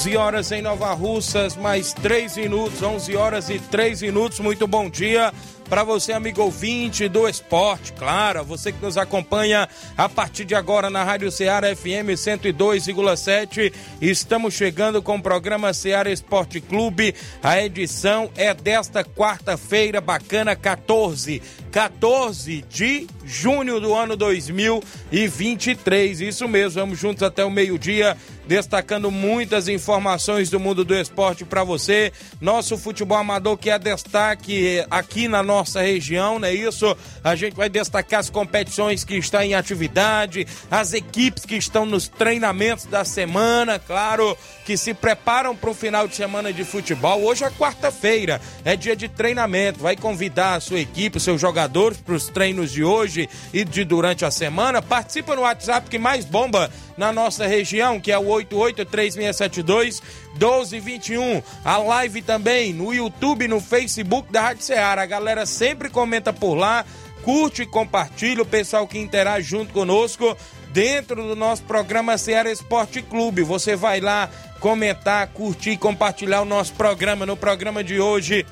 11 horas em Nova Russas, mais 3 minutos, 11 horas e 3 minutos. Muito bom dia para você, amigo ouvinte do esporte, claro, você que nos acompanha a partir de agora na Rádio Ceará FM 102,7. Estamos chegando com o programa Ceará Esporte Clube. A edição é desta quarta-feira bacana, 14, 14 de junho do ano 2023. Isso mesmo, vamos juntos até o meio-dia destacando muitas informações do mundo do esporte para você. Nosso futebol amador que é destaque aqui na nossa região, não é isso? A gente vai destacar as competições que estão em atividade, as equipes que estão nos treinamentos da semana, claro, que se preparam para o final de semana de futebol. Hoje é quarta-feira, é dia de treinamento. Vai convidar a sua equipe, os seus jogadores para os treinos de hoje e de durante a semana. Participa no WhatsApp que mais bomba na nossa região, que é o 883672 1221. A live também no YouTube, no Facebook da Rádio Ceará. A galera sempre comenta por lá, curte e compartilha. O pessoal que interage junto conosco dentro do nosso programa Ceará Esporte Clube. Você vai lá comentar, curtir compartilhar o nosso programa. No programa de hoje,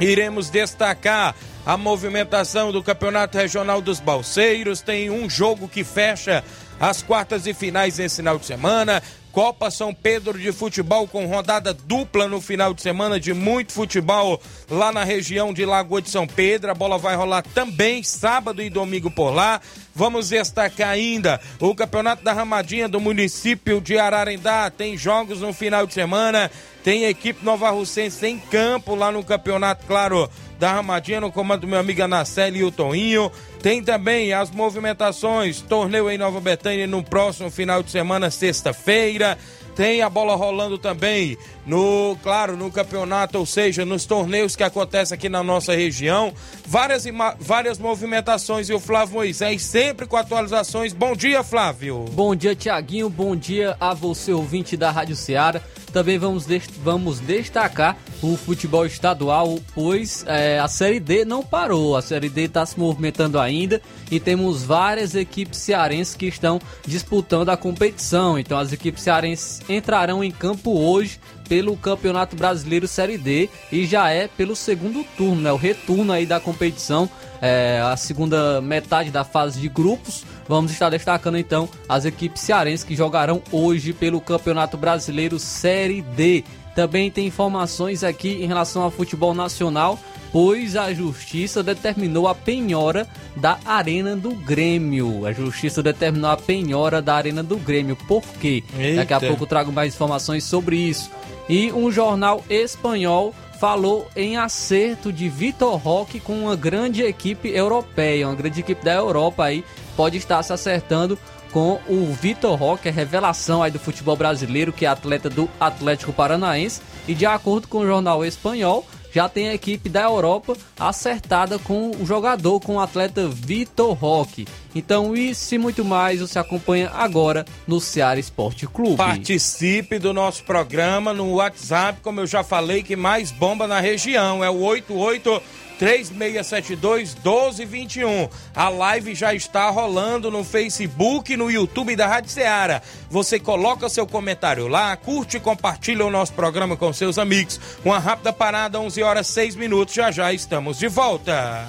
iremos destacar a movimentação do Campeonato Regional dos Balseiros. Tem um jogo que fecha as quartas e finais nesse final de semana. Copa São Pedro de Futebol com rodada dupla no final de semana de muito futebol lá na região de Lagoa de São Pedro. A bola vai rolar também sábado e domingo por lá. Vamos destacar ainda o Campeonato da Ramadinha do município de Ararendá. Tem jogos no final de semana. Tem equipe Nova Russense em campo lá no campeonato, claro, da Ramadinha, no comando do meu amigo Anaceli e o Toninho. Tem também as movimentações, torneio em Nova Betânia no próximo final de semana, sexta-feira. Tem a bola rolando também no, claro, no campeonato, ou seja, nos torneios que acontecem aqui na nossa região. Várias, várias movimentações e o Flávio Moisés sempre com atualizações. Bom dia, Flávio. Bom dia, Tiaguinho. Bom dia a você, ouvinte da Rádio Ceará. Também vamos, vamos destacar o futebol estadual, pois é, a Série D não parou. A Série D está se movimentando ainda e temos várias equipes cearenses que estão disputando a competição. Então as equipes cearenses entrarão em campo hoje pelo Campeonato Brasileiro Série D e já é pelo segundo turno, né? O retorno aí da competição, é, a segunda metade da fase de grupos. Vamos estar destacando então as equipes cearenses que jogarão hoje pelo Campeonato Brasileiro Série D. Também tem informações aqui em relação ao futebol nacional, pois a justiça determinou a penhora da Arena do Grêmio. A justiça determinou a penhora da Arena do Grêmio. Por quê? Eita. Daqui a pouco eu trago mais informações sobre isso. E um jornal espanhol falou em acerto de Vitor Roque com uma grande equipe europeia, uma grande equipe da Europa aí pode estar se acertando com o Vitor Roque, a revelação aí do futebol brasileiro, que é atleta do Atlético Paranaense, e de acordo com o jornal espanhol, já tem a equipe da Europa acertada com o jogador, com o atleta Vitor Roque. Então, isso e muito mais você acompanha agora no Ceará Esporte Clube. Participe do nosso programa no WhatsApp, como eu já falei, que mais bomba na região. É o 88 3672 1221. A live já está rolando no Facebook no YouTube da Rádio Ceará. Você coloca seu comentário lá, curte e compartilha o nosso programa com seus amigos. Uma rápida parada, 11 horas 6 minutos. Já já estamos de volta.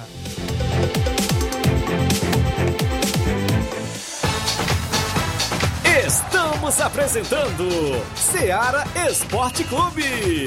Estamos apresentando Seara Esporte Clube.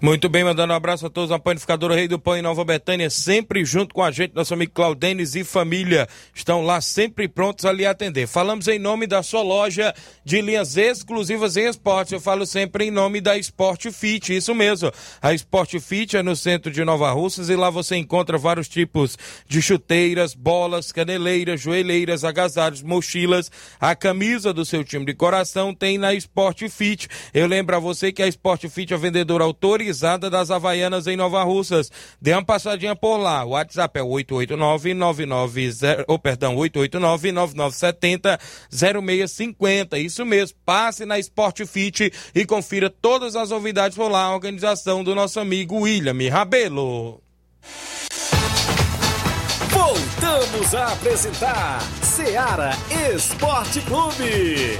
Muito bem, mandando um abraço a todos na Panificadora Rei do Pão em Nova Betânia, sempre junto com a gente, nosso amigo Claudenes e família, estão lá sempre prontos a lhe atender. Falamos em nome da sua loja de linhas exclusivas em esporte, eu falo sempre em nome da Sport Fit, isso mesmo. A Sport Fit é no centro de Nova Russas e lá você encontra vários tipos de chuteiras, bolas, caneleiras, joelheiras, agasalhos, mochilas, a camisa do seu time de coração tem na Sport Fit. Eu lembro a você que a Sport Fit é vendedora autorizada das Havaianas em Nova Russas. Dê uma passadinha por lá. O WhatsApp é 889-990, ou perdão, 889-9970-0650. Isso mesmo. Passe na Sport Fit e confira todas as novidades por lá. A organização do nosso amigo William Rabelo. Voltamos a apresentar Seara Esporte Clube.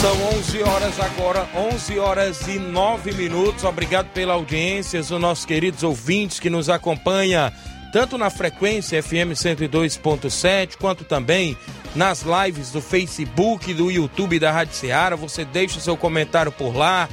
São 11 horas agora, 11 horas e 9 minutos. Obrigado pela audiência, os nossos queridos ouvintes que nos acompanham tanto na frequência FM 102.7 quanto também nas lives do Facebook do YouTube da Rádio Ceará. Você deixa seu comentário por lá,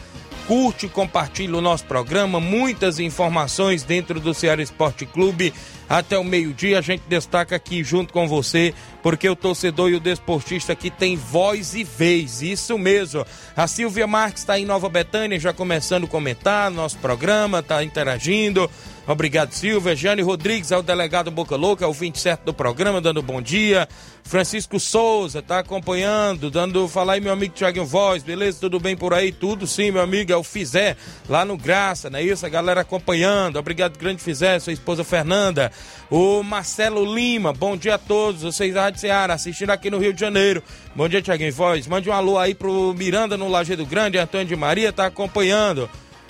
curte e compartilha o nosso programa. Muitas informações dentro do Ceará Esporte Clube. Até o meio-dia a gente destaca aqui junto com você, porque o torcedor e o desportista aqui tem voz e vez. Isso mesmo. A Silvia Marques está em Nova Betânia, já começando a comentar nosso programa, está interagindo. Obrigado, Silvia. Jane Rodrigues é o delegado Boca Louca, é o 27 do programa, dando bom dia. Francisco Souza está acompanhando, dando falar aí, meu amigo Tiaguinho Voz, beleza? Tudo bem por aí? Tudo sim, meu amigo, é o Fizé, lá no Graça, não é isso? A galera acompanhando. Obrigado, grande Fizé, sua esposa Fernanda. O Marcelo Lima, bom dia a todos, vocês da Rádio Ceará, assistindo aqui no Rio de Janeiro. Bom dia, Tiaguinho Voz. Mande um alô aí pro Miranda no Lajeado Grande, Antônio de Maria está acompanhando.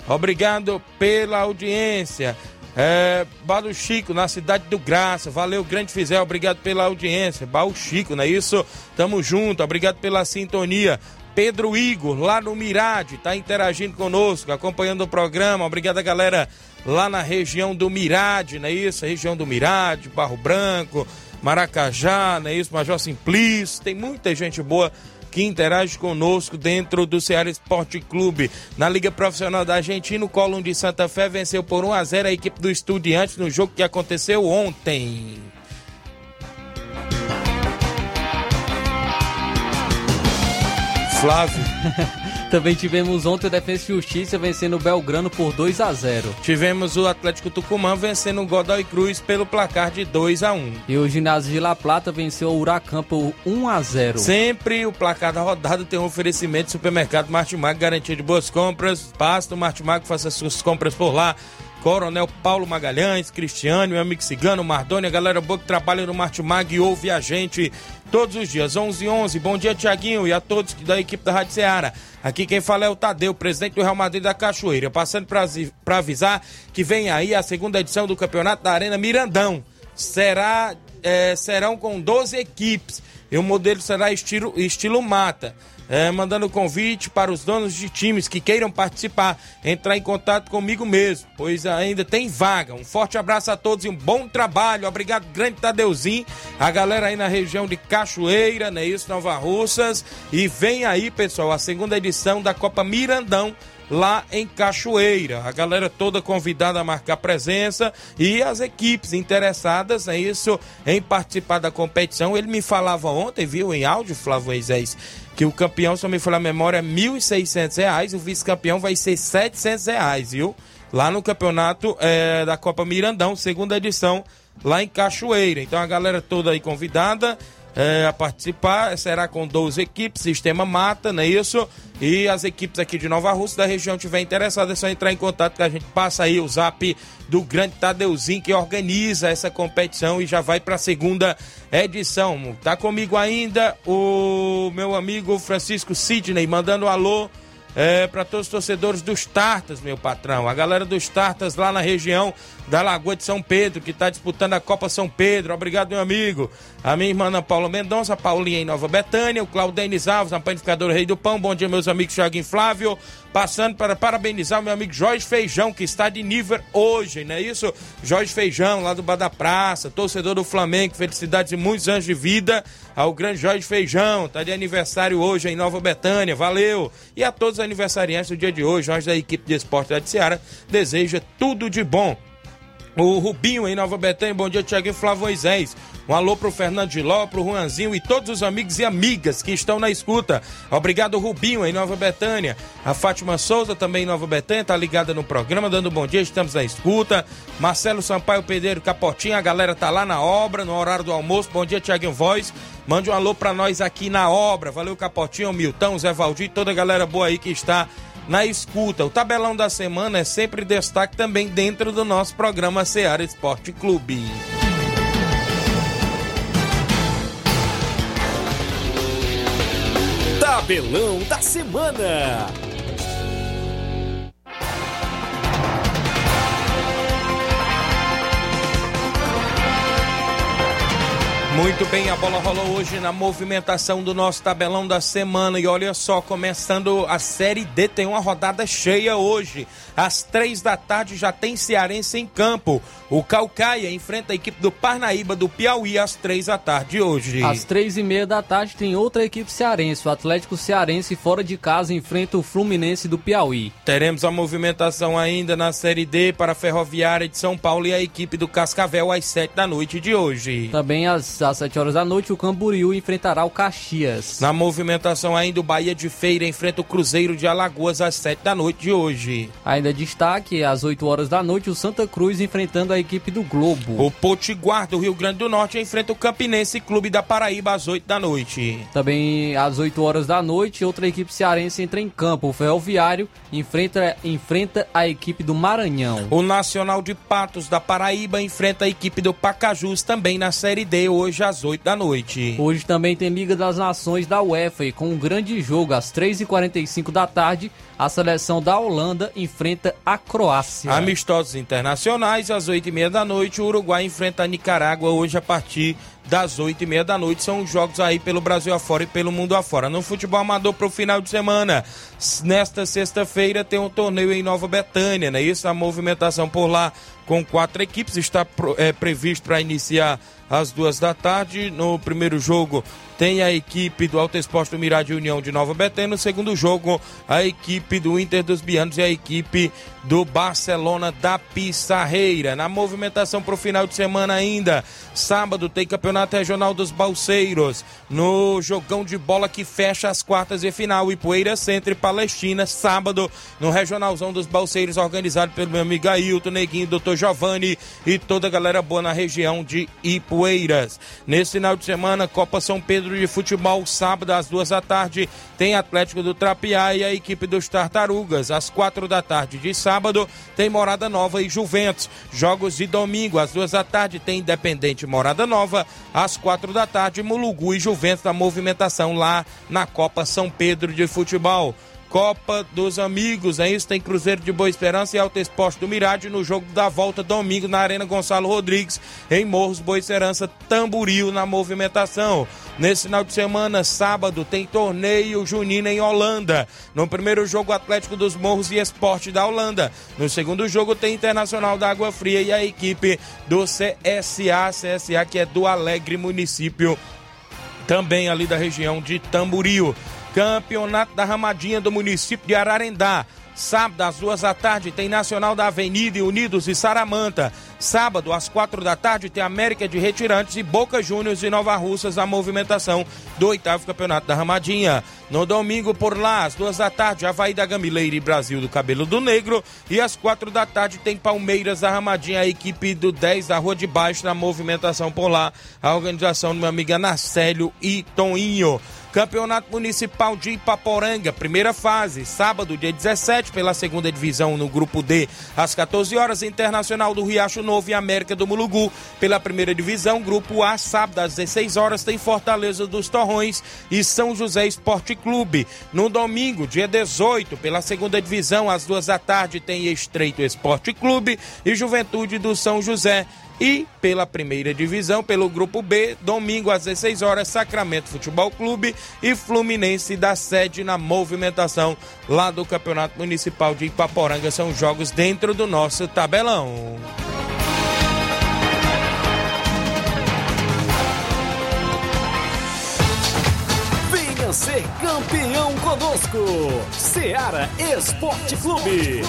Obrigado pela audiência. É, Baú Chico, na cidade do Graça. Valeu, grande Fizel, obrigado pela audiência. Baú Chico, não é isso? Tamo junto, obrigado pela sintonia. Pedro Igor, lá no Mirade, tá interagindo conosco, acompanhando o programa. Obrigado, galera, lá na região do Mirade, não é isso? região do Mirade, Barro Branco, Maracajá, não é isso? Major Simplício, tem muita gente boa que interage conosco dentro do Ceará Esporte Clube. Na Liga Profissional da Argentina, o Colón de Santa Fé venceu por 1 a 0 a equipe do Estudiantes no jogo que aconteceu ontem. Flávio. Também tivemos ontem o Defesa e Justiça vencendo o Belgrano por 2 a 0 Tivemos o Atlético Tucumã vencendo o Godoy Cruz pelo placar de 2 a 1 E o Ginásio de La Plata venceu o Huracan por 1 a 0 Sempre o placar da rodada tem um oferecimento do supermercado Martimag, garantia de boas compras. Basta o Martimag, faça suas compras por lá. Coronel Paulo Magalhães, Cristiano, meu amigo Cigano, Mardônia, galera boa que trabalha no Martimag e ouve a gente todos os dias, 11 11 Bom dia, Tiaguinho, e a todos da equipe da Rádio Ceará. Aqui quem fala é o Tadeu, presidente do Real Madrid da Cachoeira. Passando para avisar que vem aí a segunda edição do Campeonato da Arena Mirandão. Será, é, serão com 12 equipes e o modelo será estilo, estilo mata. É, mandando convite para os donos de times que queiram participar, entrar em contato comigo mesmo, pois ainda tem vaga. Um forte abraço a todos e um bom trabalho. Obrigado, grande Tadeuzinho, a galera aí na região de Cachoeira, né? Isso, Nova Russas. E vem aí, pessoal, a segunda edição da Copa Mirandão lá em Cachoeira. A galera toda convidada a marcar presença e as equipes interessadas é isso em participar da competição. Ele me falava ontem, viu, em áudio, Flávio Moisés, que o campeão, se eu me falar a memória, é R$ 1.600, o vice-campeão vai ser 700 reais, viu? Lá no campeonato é, da Copa Mirandão, segunda edição, lá em Cachoeira. Então a galera toda aí convidada é, a participar. Será com 12 equipes, sistema mata, não é isso? E as equipes aqui de Nova Rússia da região tiver interessada, é só entrar em contato que a gente passa aí o zap do grande Tadeuzinho que organiza essa competição e já vai para a segunda edição. Tá comigo ainda o meu amigo Francisco Sidney mandando um alô é, para todos os torcedores dos Tartas, meu patrão. A galera dos Tartas lá na região da Lagoa de São Pedro, que está disputando a Copa São Pedro. Obrigado, meu amigo. A minha irmã Ana Paula Mendonça, a Paulinha em Nova Betânia, o Claudio Denis Alves, a panificadora Rei do Pão. Bom dia, meus amigos Thiago Flávio. Passando para parabenizar o meu amigo Jorge Feijão, que está de nível hoje, não é isso? Jorge Feijão, lá do Bar da Praça, torcedor do Flamengo, felicidades e muitos anos de vida ao grande Jorge Feijão, está de aniversário hoje em Nova Betânia, valeu! E a todos os aniversariantes do dia de hoje, Jorge da equipe de esporte da Seara, deseja tudo de bom. O Rubinho em Nova Betânia, bom dia, e Flávio Moisés. Um alô pro Fernando de Ló, pro Juanzinho e todos os amigos e amigas que estão na escuta. Obrigado, Rubinho, em Nova Betânia. A Fátima Souza, também em Nova Betânia, tá ligada no programa, dando bom dia, estamos na escuta. Marcelo Sampaio Pedreiro Capotinho, a galera tá lá na obra, no horário do almoço. Bom dia, Tiaguinho Voz. Mande um alô pra nós aqui na obra. Valeu, Capotinho, Milton, Zé Valdir, toda a galera boa aí que está na escuta. O tabelão da semana é sempre destaque também dentro do nosso programa Seara Esporte Clube. Tabelão da semana. Muito bem, a bola rolou hoje na movimentação do nosso tabelão da semana. E olha só, começando a Série D, tem uma rodada cheia hoje. Às três da tarde já tem Cearense em campo. O Calcaia enfrenta a equipe do Parnaíba do Piauí às três da tarde hoje. Às três e meia da tarde tem outra equipe cearense. O Atlético Cearense fora de casa enfrenta o Fluminense do Piauí. Teremos a movimentação ainda na Série D para a Ferroviária de São Paulo e a equipe do Cascavel às sete da noite de hoje. Também às às 7 horas da noite, o Camboriú enfrentará o Caxias. Na movimentação ainda, o Bahia de Feira enfrenta o Cruzeiro de Alagoas às 7 da noite de hoje. Ainda destaque, às 8 horas da noite, o Santa Cruz enfrentando a equipe do Globo. O Potiguar do Rio Grande do Norte enfrenta o Campinense Clube da Paraíba às 8 da noite. Também às 8 horas da noite, outra equipe cearense entra em campo. O Ferroviário enfrenta, enfrenta a equipe do Maranhão. O Nacional de Patos da Paraíba enfrenta a equipe do Pacajus também na Série D hoje hoje às 8 da noite. Hoje também tem Liga das Nações da UEFA e com um grande jogo às 3h45 da tarde, a seleção da Holanda enfrenta a Croácia. Amistosos internacionais às 8h30 da noite, o Uruguai enfrenta a Nicarágua hoje a partir das 8 e meia da noite. São os jogos aí pelo Brasil afora e pelo mundo afora. No futebol amador para o final de semana. Nesta sexta-feira tem um torneio em Nova Betânia, né? Isso, a movimentação por lá com quatro equipes está é, previsto para iniciar às duas da tarde. No primeiro jogo tem a equipe do Alto Esporte do Mirade União de Nova Betânia. No segundo jogo, a equipe do Inter dos Bianos e a equipe do Barcelona da Pissarreira. Na movimentação para o final de semana ainda, sábado tem Campeonato Regional dos Balseiros. No jogão de bola que fecha as quartas e final, Ipueira Centro e Palestina, sábado, no Regionalzão dos Balseiros, organizado pelo meu amigo Ailton, Neguinho, Giovanni e toda a galera boa na região de Ipueiras. Nesse final de semana, Copa São Pedro de Futebol, sábado às duas da tarde, tem Atlético do Trapiá e a equipe dos Tartarugas. Às quatro da tarde de sábado, tem Morada Nova e Juventus. Jogos de domingo, às duas da tarde, tem Independente Morada Nova. Às quatro da tarde, Mulugu e Juventus na movimentação lá na Copa São Pedro de Futebol. Copa dos Amigos, é isso? Tem Cruzeiro de Boa Esperança e Alto Esporte do Mirade no jogo da volta domingo na Arena Gonçalo Rodrigues, em Morros Boa Esperança, Tamburil na movimentação. Nesse final de semana, sábado, tem torneio junino em Holanda. No primeiro jogo, Atlético dos Morros e Esporte da Holanda. No segundo jogo, tem Internacional da Água Fria e a equipe do CSA, CSA que é do Alegre Município, também ali da região de Tamburil. Campeonato da Ramadinha do município de Ararendá. Sábado, às duas da tarde, tem Nacional da Avenida e Unidos e Saramanta. Sábado, às quatro da tarde, tem América de Retirantes e Boca Juniors e Nova Russas a movimentação do oitavo Campeonato da Ramadinha. No domingo, por lá, às duas da tarde, Havaí da Gamileira e Brasil do Cabelo do Negro. E às quatro da tarde, tem Palmeiras da Ramadinha, a equipe do 10 da Rua de Baixo na movimentação por lá. A organização do meu amigo Anacélio e Toninho. Campeonato Municipal de Ipaporanga, primeira fase, sábado, dia 17, pela segunda divisão no grupo D, às 14 horas, Internacional do Riacho Novo e América do Mulugu. Pela primeira divisão, grupo A, sábado, às 16 horas, tem Fortaleza dos Torrões e São José Esporte Clube. No domingo, dia 18, pela segunda divisão, às duas da tarde, tem Estreito Esporte Clube e Juventude do São José. E pela primeira divisão, pelo grupo B, domingo às 16 horas, Sacramento Futebol Clube e Fluminense da sede na movimentação lá do Campeonato Municipal de Ipaporanga. São jogos dentro do nosso tabelão. Venha ser campeão conosco, Seara Esporte Clube.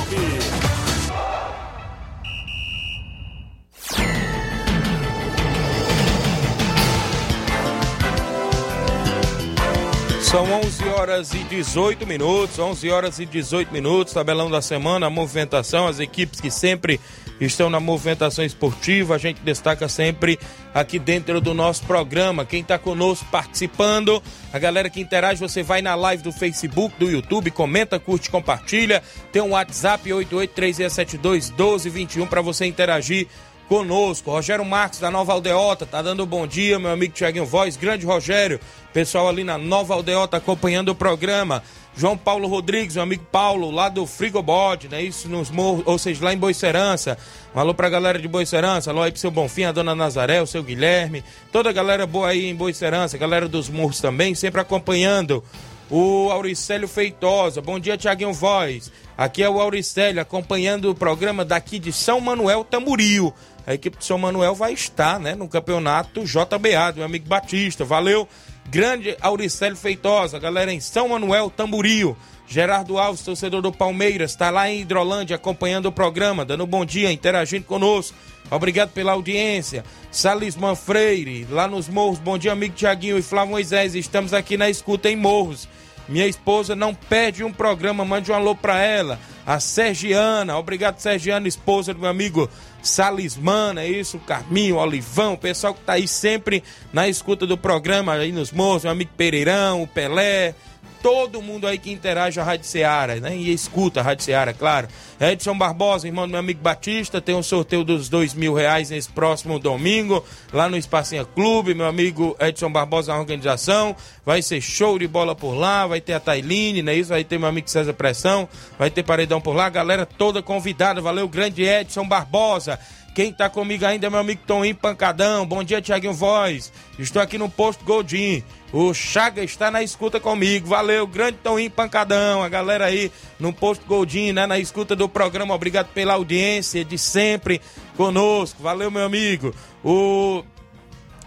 São 11 horas e 18 minutos, 11 horas e 18 minutos, tabelão da semana, a movimentação, as equipes que sempre estão na movimentação esportiva, a gente destaca sempre aqui dentro do nosso programa. Quem está conosco participando, a galera que interage, você vai na live do Facebook, do YouTube, comenta, curte, compartilha. Tem um WhatsApp 8836721221 para você interagir conosco. Rogério Marques da Nova Aldeota tá dando um bom dia, meu amigo Tiaguinho Voz, grande Rogério, pessoal ali na Nova Aldeota acompanhando o programa. João Paulo Rodrigues, meu amigo Paulo, lá do Frigobode, né? Isso nos morros, ou seja, lá em Boicerança. Um alô pra galera de Boicerança, alô aí pro seu Bonfim, a dona Nazaré, o seu Guilherme, toda a galera boa aí em Boicerança, galera dos morros também, sempre acompanhando. O Auricélio Feitosa, bom dia, Tiaguinho Voz. Aqui é o Auricélio, acompanhando o programa daqui de São Manuel Tamboril a equipe de São Manuel vai estar né, no campeonato JBA, do meu amigo Batista. Valeu, grande Auricélio Feitosa, galera em São Manuel, Tamburio. Gerardo Alves, torcedor do Palmeiras, está lá em Hidrolândia acompanhando o programa, dando um bom dia, interagindo conosco. Obrigado pela audiência. Salisman Freire, lá nos Morros. Bom dia, amigo Tiaguinho e Flávio Moisés. Estamos aqui na escuta em Morros. Minha esposa não perde um programa, mande um alô pra ela. A Sergiana, obrigado Sergiana, esposa do meu amigo Salismana, é isso, Carminho, Olivão, o pessoal que tá aí sempre na escuta do programa aí nos morros, meu amigo Pereirão, o Pelé, todo mundo aí que interage a Rádio Seara, né? E escuta a Rádio Seara, claro. Edson Barbosa, irmão do meu amigo Batista, tem um sorteio dos dois mil reais nesse próximo domingo, lá no Espacinha Clube. Meu amigo Edson Barbosa na organização. Vai ser show de bola por lá, vai ter a Tailine, né? Isso vai ter meu amigo César Pressão, vai ter paredão por lá, galera toda convidada. Valeu, grande Edson Barbosa. Quem tá comigo ainda é meu amigo Toninho Pancadão. Bom dia, Tiaguinho Voz. Estou aqui no posto Godin. O Chaga está na escuta comigo. Valeu, grande Toninho Pancadão. A galera aí no posto Godin, né? Na escuta do programa. Obrigado pela audiência de sempre conosco. Valeu, meu amigo. O,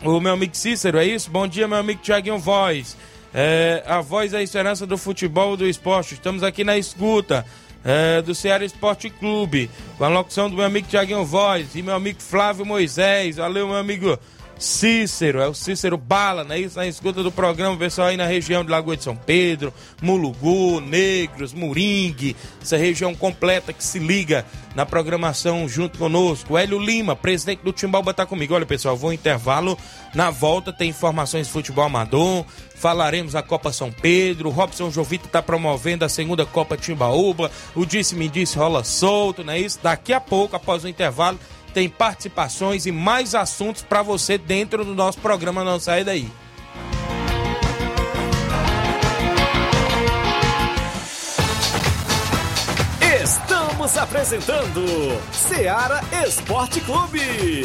o meu amigo Cícero, é isso? Bom dia, meu amigo Tiaguinho Voz. É, a voz da esperança do futebol do esporte. Estamos aqui na escuta é, do Ceará Esporte Clube, com a locução do meu amigo Tiaguinho Voz e meu amigo Flávio Moisés. Valeu, meu amigo Cícero, é o Cícero Bala, né? Isso na escuta do programa, pessoal aí na região de Lagoa de São Pedro, Mulugu, Negros, Moringue, essa região completa que se liga na programação junto conosco. Hélio Lima, presidente do Timbalba, tá comigo. Olha, pessoal, vou intervalo. Na volta tem informações de futebol amador, falaremos da Copa São Pedro. Robson Jovita está promovendo a segunda Copa Timbaúba. O Disse Me Disse rola solto, não é isso? Daqui a pouco, após o intervalo, tem participações e mais assuntos para você dentro do nosso programa Não Sai Daí. Estamos apresentando Seara Esporte Clube.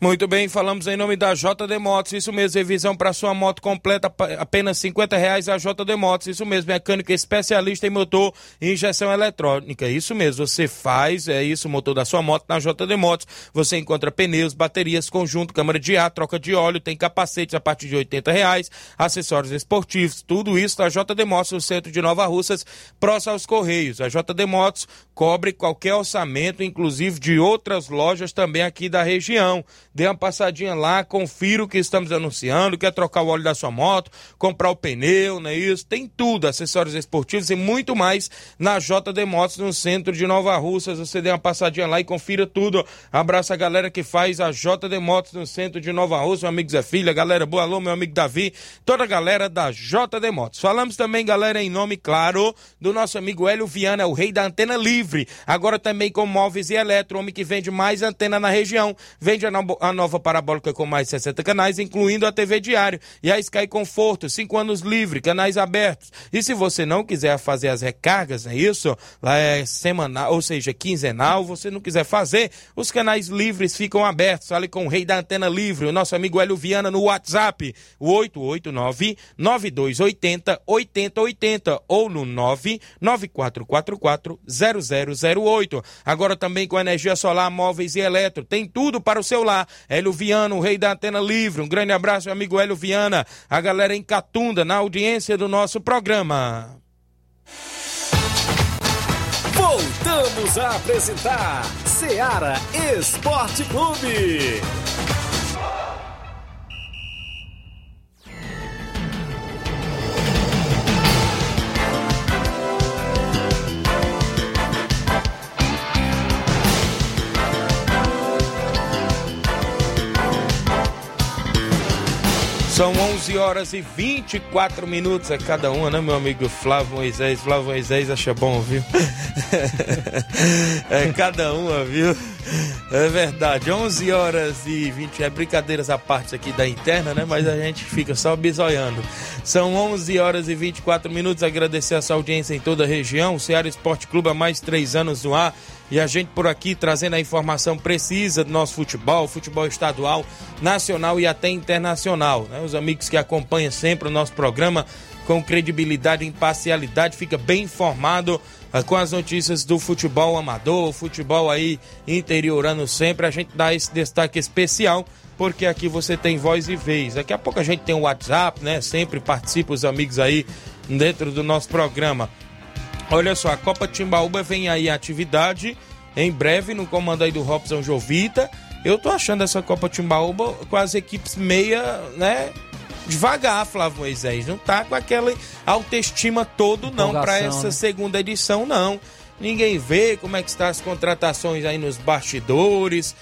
Muito bem, falamos em nome da JD Motos, isso mesmo, revisão para sua moto completa, apenas 50 reais a JD Motos, isso mesmo, mecânica especialista em motor e injeção eletrônica, isso mesmo, você faz, é isso, o motor da sua moto na JD Motos, você encontra pneus, baterias, conjunto, câmara de ar, troca de óleo, tem capacetes a partir de 80 reais, acessórios esportivos, tudo isso da JD Motos, no centro de Nova Russas, próximo aos Correios, a JD Motos cobre qualquer orçamento, inclusive de outras lojas também aqui da região, dê uma passadinha lá, confira o que estamos anunciando, quer trocar o óleo da sua moto, comprar o pneu, não é isso? Tem tudo, acessórios esportivos e muito mais na JD Motos, no centro de Nova Russas. Você dê uma passadinha lá e confira tudo. Abraço a galera que faz a JD Motos no centro de Nova Russas, meu amigo Zé Filha, galera boa, alô, meu amigo Davi, toda a galera da JD Motos. Falamos também, galera, em nome, claro, do nosso amigo Hélio Viana, o rei da antena livre. Agora também com móveis e eletro, homem que vende mais antena na região. Vende a a nova parabólica com mais de 60 canais, incluindo a TV Diário e a Sky Conforto, 5 anos livre, canais abertos. E se você não quiser fazer as recargas, é isso? Lá é semanal, ou seja, quinzenal, você não quiser fazer, os canais livres ficam abertos. Fale com o rei da antena livre, o nosso amigo Hélio Viana no WhatsApp, o 889 9280 8080 ou no 99444 0008. Agora também com energia solar, móveis e eletro, tem tudo para o seu lar. Hélio Viana, o rei da antena livre. Um grande abraço, meu amigo Hélio Viana. A galera em Catunda, na audiência do nosso programa. Voltamos a apresentar Seara Esporte Clube. São 11 horas e 24 minutos a cada uma, né, meu amigo Flávio Moisés? Flávio Moisés acha bom, viu? é cada uma, viu? É verdade, 11 horas e 20, é brincadeiras à parte aqui da interna, né? Mas a gente fica só bisoiando. São 11 horas e 24 minutos, agradecer a sua audiência em toda a região. O Ceará Esporte Clube há mais três anos no ar e a gente por aqui trazendo a informação precisa do nosso futebol, futebol estadual, nacional e até internacional. Né? Os amigos que acompanham sempre o nosso programa com credibilidade e imparcialidade, fica bem informado uh, com as notícias do futebol amador, futebol aí interiorano sempre. A gente dá esse destaque especial porque aqui você tem voz e vez. Daqui a pouco a gente tem o WhatsApp, né? Sempre participa os amigos aí dentro do nosso programa. Olha só, a Copa Timbaúba vem aí a atividade em breve no comando aí do Robson Jovita. Eu tô achando essa Copa Timbaúba com as equipes meia, né, devagar, Flávio Moisés. Não tá com aquela autoestima todo não para essa né? segunda edição não. Ninguém vê como é que estão as contratações aí nos bastidores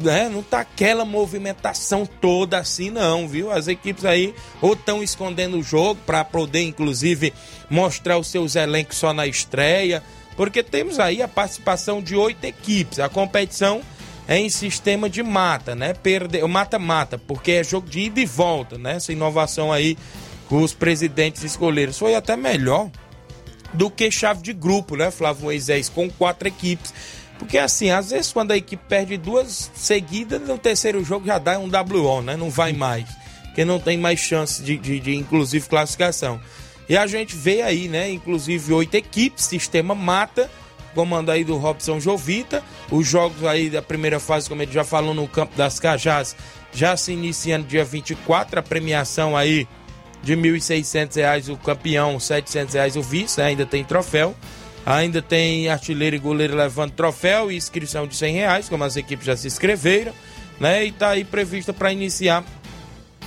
né, não tá aquela movimentação toda assim não, viu? As equipes aí ou estão escondendo o jogo para poder inclusive mostrar os seus elencos só na estreia, porque temos aí a participação de oito equipes. A competição é em sistema de mata, né? Perder, mata-mata, porque é jogo de ida e volta, né? Essa inovação aí os presidentes escolheram foi até melhor do que chave de grupo, né, Flávio Moisés, com quatro equipes porque assim, às vezes quando a equipe perde duas seguidas, no terceiro jogo já dá um WO, né? Não vai mais. Porque não tem mais chance de, de, de inclusive, classificação. E a gente vê aí, né? Inclusive oito equipes, sistema mata, comando aí do Robson Jovita. Os jogos aí da primeira fase, como ele já falou, no campo das Cajás, já se iniciando dia 24. A premiação aí de R$ 1.600 o campeão, R$ 700 o vice, né? ainda tem troféu. Ainda tem artilheiro e goleiro levando troféu e inscrição de 100 reais, como as equipes já se inscreveram, né? E está aí prevista para iniciar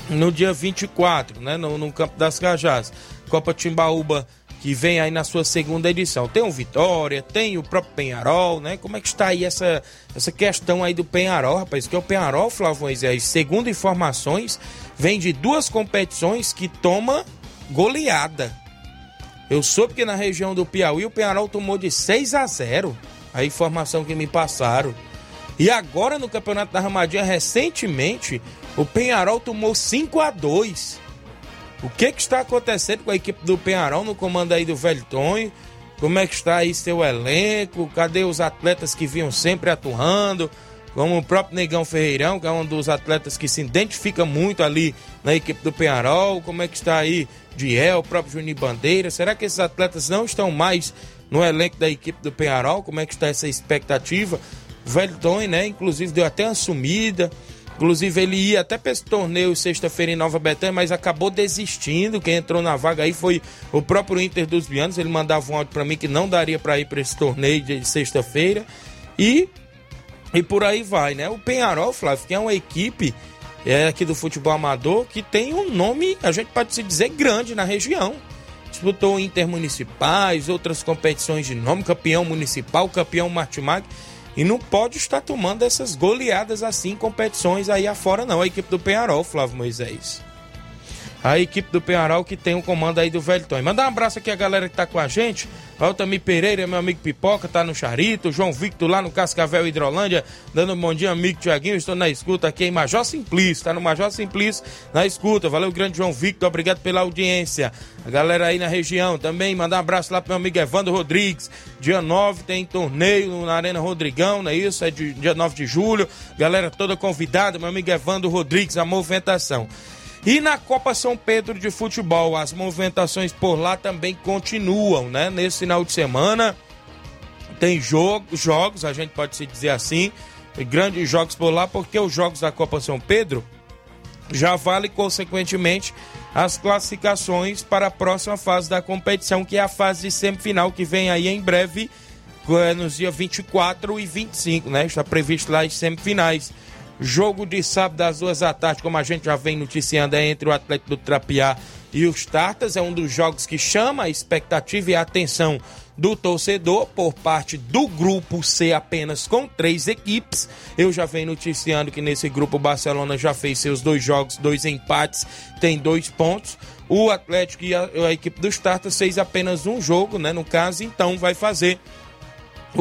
no dia 24, né, no, no Campo das Cajás. Copa Timbaúba que vem aí na sua segunda edição. Tem o Vitória, tem o próprio Penharol, né? Como é que está aí essa, essa questão aí do Penharol, rapaz? Que é o Penharol, Flávio Moisés, segundo informações, vem de duas competições que toma goleada. Eu soube que na região do Piauí o Penharol tomou de 6 a 0. A informação que me passaram. E agora no Campeonato da Ramadinha, recentemente, o Penharol tomou 5 a 2 o que, que está acontecendo com a equipe do Penharol no comando aí do Velho? Como é que está aí seu elenco? Cadê os atletas que vinham sempre atuando? Como o próprio Negão Ferreirão, que é um dos atletas que se identifica muito ali na equipe do Penharol. Como é que está aí Diel, o próprio Juninho Bandeira? Será que esses atletas não estão mais no elenco da equipe do Penharol? Como é que está essa expectativa? O Velho Tonho, né? Inclusive deu até uma sumida. Inclusive, ele ia até para esse torneio sexta-feira em Nova Betânia, mas acabou desistindo. Quem entrou na vaga aí foi o próprio Inter dos Bianos. Ele mandava um áudio para mim que não daria para ir para esse torneio de sexta-feira. E, e por aí vai, né? O Penharol, Flávio, que é uma equipe é, aqui do futebol amador que tem um nome, a gente pode se dizer, grande na região. Disputou intermunicipais, outras competições de nome, campeão municipal, campeão Martimag. E não pode estar tomando essas goleadas assim competições aí afora, não. A equipe do Penharol, Flávio Moisés a equipe do Penharol que tem o comando aí do Velho Tonho. Mandar um abraço aqui a galera que tá com a gente. Altamir Pereira, meu amigo Pipoca, tá no Charito. João Victor lá no Cascavel Hidrolândia, dando um bom dia, amigo Tiaguinho. Estou na escuta aqui em Major Simplício, tá no Major Simplício na escuta. Valeu, grande João Victor, obrigado pela audiência. A galera aí na região também, mandar um abraço lá pro meu amigo Evandro Rodrigues. Dia 9 tem torneio na Arena Rodrigão, não é isso? É de, dia 9 de julho. Galera toda convidada, meu amigo Evandro Rodrigues, a movimentação. E na Copa São Pedro de Futebol, as movimentações por lá também continuam, né? Nesse final de semana tem jogo, jogos, a gente pode se dizer assim, grandes jogos por lá, porque os jogos da Copa São Pedro já vale consequentemente as classificações para a próxima fase da competição, que é a fase de semifinal que vem aí em breve, é, nos dias 24 e 25, né? Está previsto lá as semifinais. Jogo de sábado às duas da tarde, como a gente já vem noticiando, é entre o Atlético do Trapiá e os Tartas. É um dos jogos que chama a expectativa e a atenção do torcedor por parte do grupo C apenas com três equipes. Eu já venho noticiando que nesse grupo o Barcelona já fez seus dois jogos, dois empates, tem dois pontos. O Atlético e a, a equipe dos Tartas fez apenas um jogo, né? No caso, então vai fazer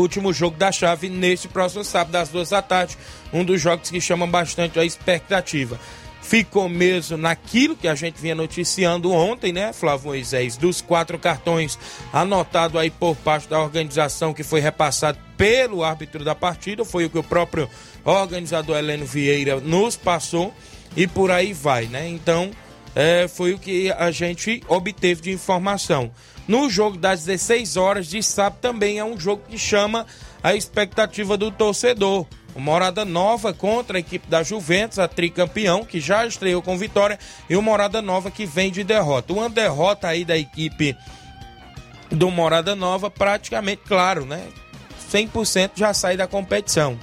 último jogo da chave neste próximo sábado, às duas da tarde. Um dos jogos que chama bastante a expectativa. Ficou mesmo naquilo que a gente vinha noticiando ontem, né, Flávio Moisés? Dos quatro cartões anotados aí por parte da organização que foi repassado pelo árbitro da partida. Foi o que o próprio organizador Heleno Vieira nos passou. E por aí vai, né? Então, é, foi o que a gente obteve de informação. No jogo das 16 horas de sábado também é um jogo que chama a expectativa do torcedor. O Morada Nova contra a equipe da Juventus, a tricampeão, que já estreou com vitória, e o Morada Nova que vem de derrota. Uma derrota aí da equipe do Morada Nova, praticamente, claro, né? 100% já sai da competição.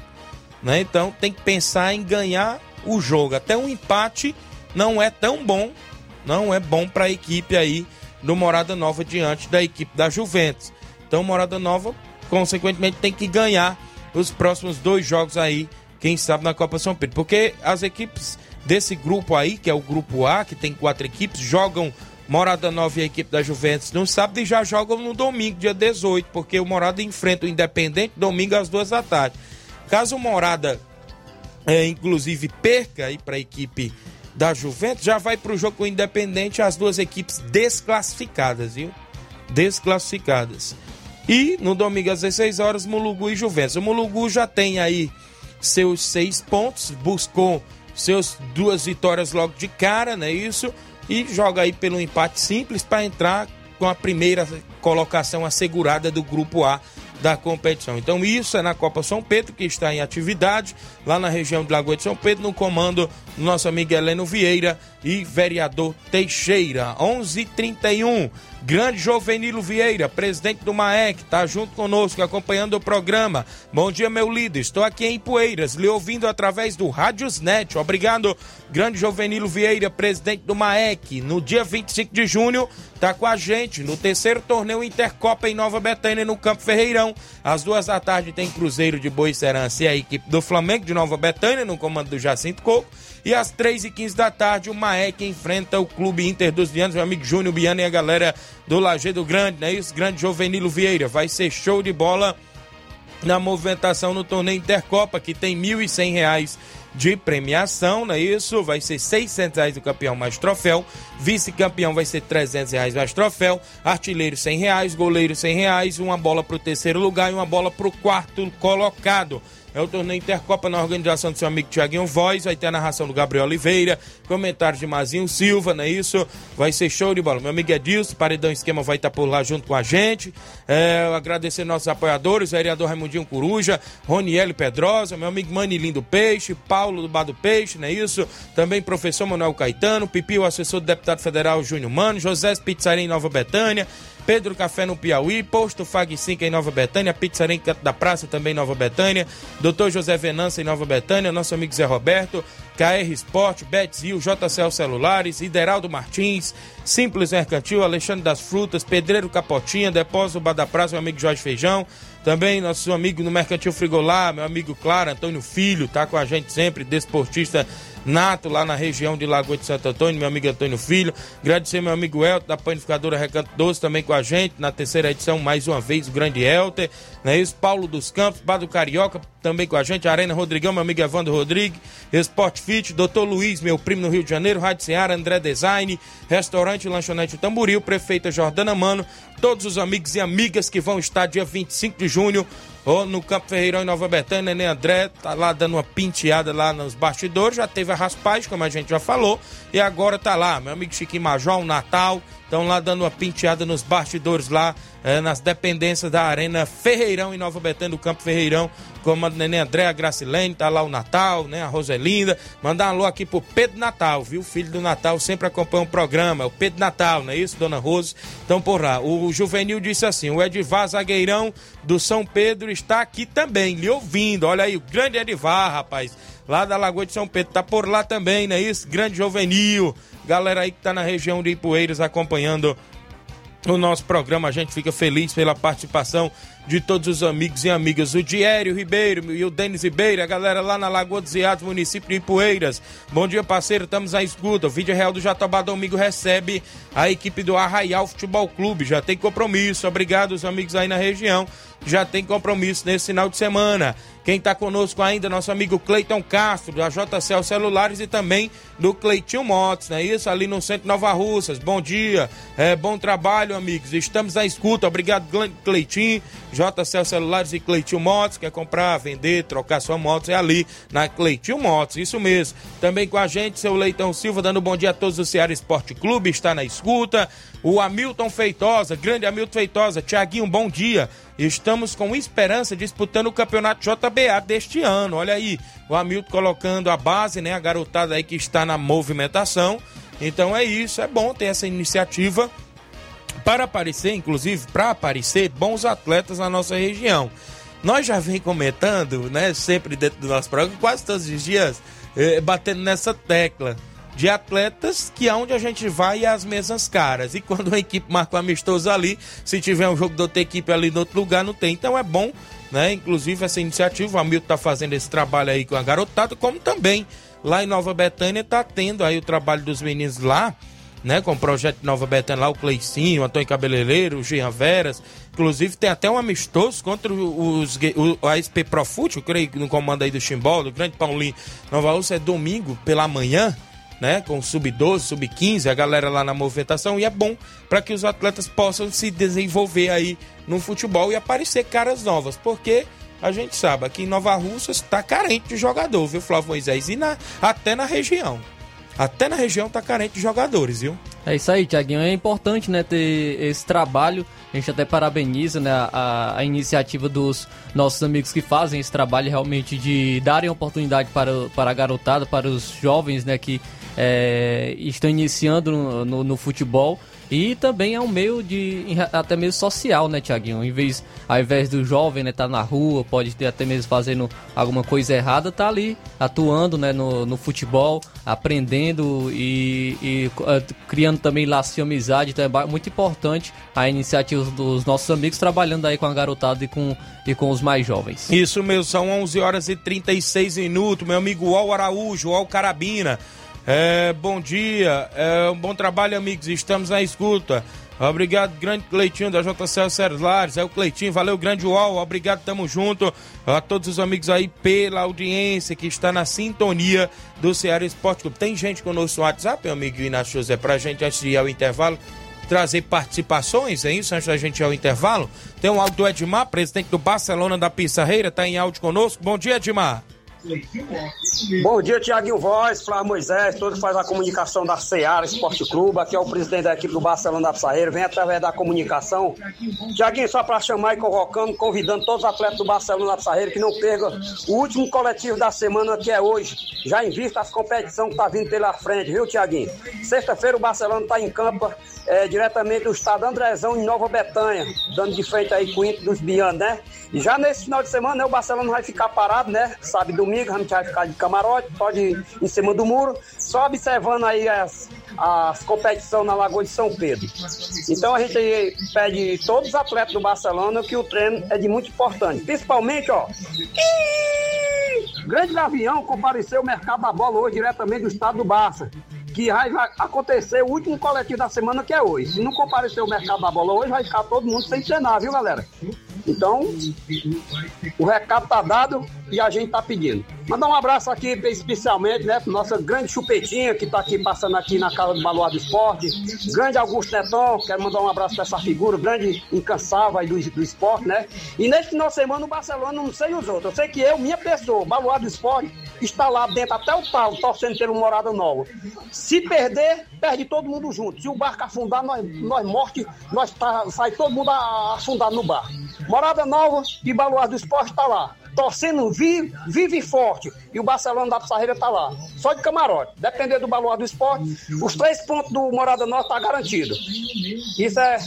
Né? Então tem que pensar em ganhar o jogo. Até um empate não é tão bom, não é bom para a equipe aí do Morada Nova diante da equipe da Juventus. Então, Morada Nova, consequentemente, tem que ganhar os próximos dois jogos aí, quem sabe na Copa São Pedro. Porque as equipes desse grupo aí, que é o grupo A, que tem quatro equipes, jogam Morada Nova e a equipe da Juventus no sábado e já jogam no domingo, dia 18, porque o Morada enfrenta o Independente domingo às duas da tarde. Caso o Morada, é, inclusive, perca aí para a equipe da Juventus, já vai para o jogo com o Independente, as duas equipes desclassificadas, viu? Desclassificadas. E no domingo às 16 horas, Mulugu e Juventus. O Mulugu já tem aí seus seis pontos, buscou seus duas vitórias logo de cara, não é isso? E joga aí pelo empate simples para entrar com a primeira colocação assegurada do grupo A da competição. Então isso é na Copa São Pedro, que está em atividade, lá na região de Lagoa de São Pedro, no comando nosso amigo Heleno Vieira e vereador Teixeira. 11:31. Grande Jovenilo Vieira, presidente do MAEC, tá junto conosco acompanhando o programa. Bom dia, meu líder. Estou aqui em Poeiras, lhe ouvindo através do Rádiosnet. Obrigado, grande Jovenilo Vieira, presidente do MAEC. No dia 25 de junho, tá com a gente no terceiro torneio Intercopa em Nova Betânia, no Campo Ferreirão. Às duas da tarde tem Cruzeiro de Boicerança e a equipe do Flamengo de Nova Betânia, no comando do Jacinto Coco. E às 3h15 da tarde, o Maek enfrenta o Clube Inter dos Vianos, meu amigo Júnior Biano e a galera do Lajeado Grande, não é isso? Grande Jovenilo Vieira. Vai ser show de bola na movimentação no torneio Intercopa, que tem R$ 1.100 de premiação, não é isso? Vai ser 600 reais do campeão mais troféu, vice-campeão vai ser 300 reais mais troféu, artilheiro 100 reais, goleiro 100 reais, uma bola para o terceiro lugar e uma bola para o quarto colocado. É o torneio Intercopa na organização do seu amigo Tiaguinho Voz. Vai ter a narração do Gabriel Oliveira, comentários de Mazinho Silva, não é isso? Vai ser show de bola. Meu amigo Edilson, Paredão Esquema vai estar por lá junto com a gente. É, agradecer nossos apoiadores, vereador Raimundinho Coruja, Roniel Pedrosa, meu amigo Manilindo do Peixe, Paulo do Bar do Peixe, não é isso? Também professor Manuel Caetano, Pipi, o assessor do deputado federal Júnior Mano, José Pizzaria em Nova Betânia, Pedro Café no Piauí, Posto Fag 5 em Nova Betânia, Pizzaria da Praça também em Nova Betânia, Doutor José Venança em Nova Betânia, nosso amigo Zé Roberto, KR Sport, Betzil, JCL Celulares, Ideraldo Martins, Simples Mercantil, Alexandre das Frutas, Pedreiro Capotinha, Depósito Bar da Praça, meu amigo Jorge Feijão, também nosso amigo no Mercantil Frigolar, meu amigo Claro, Antônio Filho, tá com a gente sempre, desportista nato lá na região de Lagoa de Santo Antônio, meu amigo Antônio Filho. Agradecer meu amigo Elton da Panificadora Recanto Doce também com a gente na terceira edição, mais uma vez, o grande Elter. Não é isso? Paulo dos Campos, Bado Carioca também com a gente. Arena Rodrigão, meu amigo Evandro Rodrigues. Sport Doutor Luiz, meu primo no Rio de Janeiro. Rádio Seara, André Design. Restaurante Lanchonete Tamboril. Prefeita Jordana Mano. Todos os amigos e amigas que vão estar dia 25 de junho ou no Campo Ferreirão em Nova Betânia, Nenê André tá lá dando uma penteada lá nos bastidores, já teve a raspagem, como a gente já falou, e agora tá lá, meu amigo Chiquinho Major, o Natal, estão lá dando uma penteada nos bastidores lá, é, nas dependências da Arena Ferreirão em Nova Betânia, do Campo Ferreirão, como a Nenê André, a Gracilene, tá lá o Natal, né, a Roselinda, mandar um alô aqui pro Pedro Natal, viu, filho do Natal, sempre acompanha o programa, é o Pedro Natal, não é isso, Dona Rose? Então, por lá, o Juvenil disse assim, o Edivar Zagueirão do São Pedro está aqui também, lhe ouvindo, olha aí, o grande Edivar, rapaz, lá da Lagoa de São Pedro, tá por lá também, não é isso? Grande Juvenil, galera aí que tá na região de Ipueiras acompanhando o nosso programa. A gente fica feliz pela participação de todos os amigos e amigas. O Diério Ribeiro e o Denis Ribeiro, a galera lá na Lagoa dos Iados, município de Ipueiras. Bom dia, parceiro, estamos à escuta. O vídeo real do Jatobá Domingo recebe a equipe do Arraial Futebol Clube. Já tem compromisso. Obrigado, os amigos aí na região. Já tem compromisso nesse final de semana. Quem está conosco ainda, nosso amigo Cleiton Castro, da JCL Celulares e também do Cleitinho Motos, não é isso? Ali no Centro Nova Russas. Bom dia, é, bom trabalho, amigos. Estamos à escuta. Obrigado, Cleitinho, JCL Celulares e Cleitinho Motos. Quer comprar, vender, trocar sua moto, é ali na Cleitinho Motos, isso mesmo. Também com a gente, seu Leitão Silva, dando bom dia a todos do Ceará Esporte Clube, está na escuta. O Hamilton Feitosa, grande Hamilton Feitosa. Tiaguinho, bom dia. Estamos com esperança disputando o campeonato JBA deste ano. Olha aí, o Hamilton colocando a base, né? A garotada aí que está na movimentação. Então é isso, é bom ter essa iniciativa para aparecer, inclusive para aparecer bons atletas na nossa região. Nós já vem comentando, né, sempre dentro do nosso programa, quase todos os dias, eh, batendo nessa tecla de atletas que aonde a gente vai é as mesmas caras. E quando a equipe marca um amistoso ali, se tiver um jogo de outra equipe ali em outro lugar, não tem. Então é bom, né? Inclusive essa iniciativa, o Hamilton tá fazendo esse trabalho aí com a garotada, como também lá em Nova Betânia tá tendo aí o trabalho dos meninos lá, né? Com o projeto Nova Betânia lá, o Cleicinho, o Antônio Cabeleireiro, o Jean Veras. Inclusive tem até um amistoso contra os, o, a SP Profute, eu creio, no comando aí do Chimbol, do grande Paulinho Nova Rússia, é domingo pela manhã né, com sub-12, sub-15, a galera lá na movimentação, e é bom para que os atletas possam se desenvolver aí no futebol e aparecer caras novas, porque a gente sabe que em Nova Rússia está carente de jogador, viu, Flávio Moisés? E na, até na região. Até na região está carente de jogadores, viu? É isso aí, Tiaguinho. É importante né, ter esse trabalho. A gente até parabeniza né, a, a, iniciativa dos nossos amigos que fazem esse trabalho realmente de darem oportunidade para, para a garotada, para os jovens né, que é, estão iniciando no, no, no futebol. E também é um meio de até mesmo social, né, Tiaguinho? Em vez, ao invés do jovem, né, tá na rua, pode ter até mesmo fazendo alguma coisa errada, tá ali atuando, né, no, no futebol, aprendendo e, e uh, criando também laços de amizade. Então é muito importante a iniciativa dos nossos amigos trabalhando aí com a garotada e com, e com os mais jovens. Isso mesmo, são 11 horas e 36 minutos. Meu amigo Al Araújo, Al Carabina. É, bom dia, é, um bom trabalho, amigos. Estamos na escuta. Obrigado, grande Cleitinho da JCL Celulares. É o Cleitinho, valeu, grande UOL. Obrigado, tamo junto. A todos os amigos aí pela audiência que está na sintonia do Ceará Esporte Clube. Tem gente conosco no WhatsApp, meu amigo Inácio José, pra gente antes de ir ao intervalo trazer participações, é isso? Antes da gente ir ao intervalo. Tem um áudio do Edmar, presidente do Barcelona da Pissarreira, tá em áudio conosco. Bom dia, Edmar. Bom dia, Tiaguinho Voz, Flávio Moisés, todos faz a comunicação da Seara Esporte Clube. Aqui é o presidente da equipe do Barcelona da Pissarreira. Vem através da comunicação. Tiaguinho, só para chamar e convocando, convidando todos os atletas do Barcelona da Pissarreira que não percam o último coletivo da semana, que é hoje. Já em vista as competições que tá vindo pela frente, viu, Tiaguinho? Sexta-feira o Barcelona está em campo é, diretamente do estado Andrezão, em Nova Betânia, dando de frente aí com o Inter dos Bianos, né? E já nesse final de semana, né, o Barcelona vai ficar parado, né? Sabe, domingo gente vai ficar de camarote, pode ir em cima do muro, só observando aí as, as competições na Lagoa de São Pedro. Então a gente pede todos os atletas do Barcelona que o treino é de muito importante. Principalmente, ó. Grande Gavião compareceu ao mercado da bola hoje diretamente do estado do Barça que vai acontecer o último coletivo da semana, que é hoje. Se não comparecer o mercado da bola hoje, vai ficar todo mundo sem treinar, viu, galera? Então, o recado tá dado e a gente tá pedindo. Mandar um abraço aqui especialmente, né, pro nossa grande chupetinha que tá aqui passando aqui na casa do Baluar do Esporte. Grande Augusto Neton, quero mandar um abraço pra essa figura, grande incansável aí do, do esporte, né? E nesse final de semana o Barcelona, não sei os outros, eu sei que eu, minha pessoa, Baluar do Esporte, está lá dentro até o talo, torcendo pelo Morada Nova. Se perder, perde todo mundo junto. Se o barco afundar, nós, nós morte, nós tá, sai todo mundo afundado no barco. Morada Nova e Baluar do Esporte está lá. Torcendo vive, vive e forte. E o Barcelona da Pissarreira está lá. Só de camarote. Depender do Baluar do Esporte, os três pontos do Morada Nova está garantido. Isso é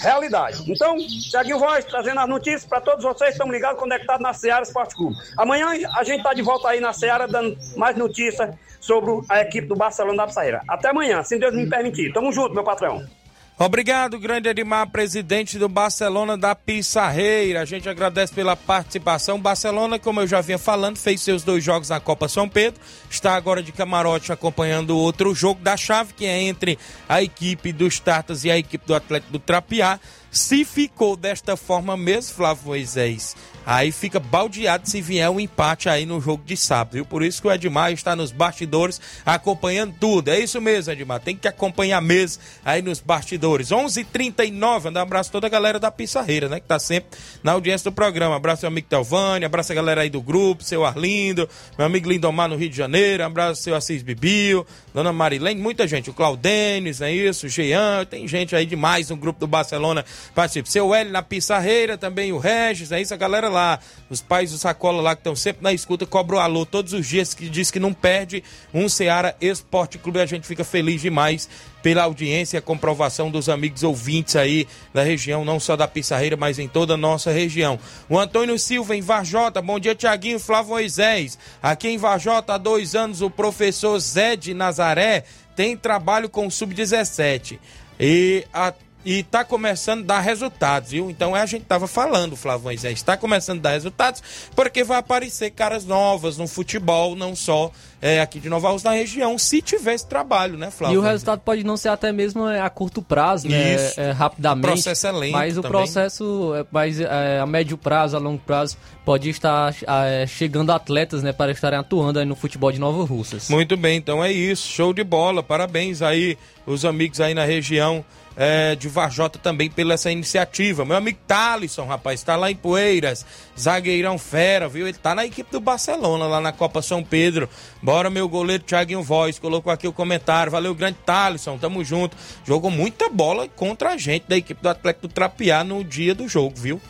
realidade. Então, Tiaguinho Voz, trazendo as notícias para todos vocês que estão ligados, conectados na Seara Esporte Clube. Amanhã a gente está de volta aí na Seara, dando mais notícias sobre a equipe do Barcelona da Pissarreira. Até amanhã, se Deus me permitir. Tamo junto, meu patrão. Obrigado, grande Edmar, presidente do Barcelona da Pissarreira. A gente agradece pela participação. Barcelona, como eu já vinha falando, fez seus dois jogos na Copa São Pedro. Está agora de camarote acompanhando outro jogo da chave, que é entre a equipe dos Tartas e a equipe do Atlético do Trapiá. Se ficou desta forma mesmo, Flávio Moisés, aí fica baldeado se vier um empate aí no jogo de sábado, viu? Por isso que o Edmar está nos bastidores acompanhando tudo. É isso mesmo, Edmar. Tem que acompanhar mesmo aí nos bastidores. 11:39. h 39 um abraço a toda a galera da Pissarreira, né? Que tá sempre na audiência do programa. Abraço ao amigo Telvânia, abraço a galera aí do grupo, seu Arlindo, meu amigo Lindomar no Rio de Janeiro, abraço seu Assis Bibio, dona Marilene, muita gente. O Claudênis, é isso? O Jean, tem gente aí demais no grupo do Barcelona participe. Seu Hélio na Pissarreira, também o Regis, é isso, a galera lá. Os pais do Sacola lá que estão sempre na escuta, cobram alô todos os dias, que diz que não perde um Ceará Esporte Clube. A gente fica feliz demais pela audiência e a comprovação dos amigos ouvintes aí da região, não só da Pissarreira, mas em toda a nossa região. O Antônio Silva, em Varjota, bom dia, Tiaguinho Flávio Moisés. Aqui em Varjota, há dois anos, o professor Zé de Nazaré tem trabalho com o Sub-17. E a e está começando a dar resultados, viu? Então a gente estava falando, Flávio Moisés, está começando a dar resultados porque vai aparecer caras novas no futebol, não só é, aqui de Nova Rússia, na região, se tivesse trabalho, né, Flávio? E o resultado pode não ser até mesmo é, a curto prazo, né? Isso. É, rapidamente. O processo é lento Mas o também. processo, é, mas, é, a médio prazo, a longo prazo, pode estar é, chegando atletas, né, para estarem atuando aí no futebol de Nova Russas. Muito bem, então é isso. Show de bola. Parabéns aí os amigos aí na região é, de Varjota também pela essa iniciativa. Meu amigo Thalisson, rapaz, tá lá em Poeiras, zagueirão fera, viu? Ele tá na equipe do Barcelona, lá na Copa São Pedro. Bora, meu goleiro Thiaguinho Voz, colocou aqui o comentário. Valeu, grande Thalisson, tamo junto. Jogou muita bola contra a gente da equipe do Atlético do Trapiá no dia do jogo, viu?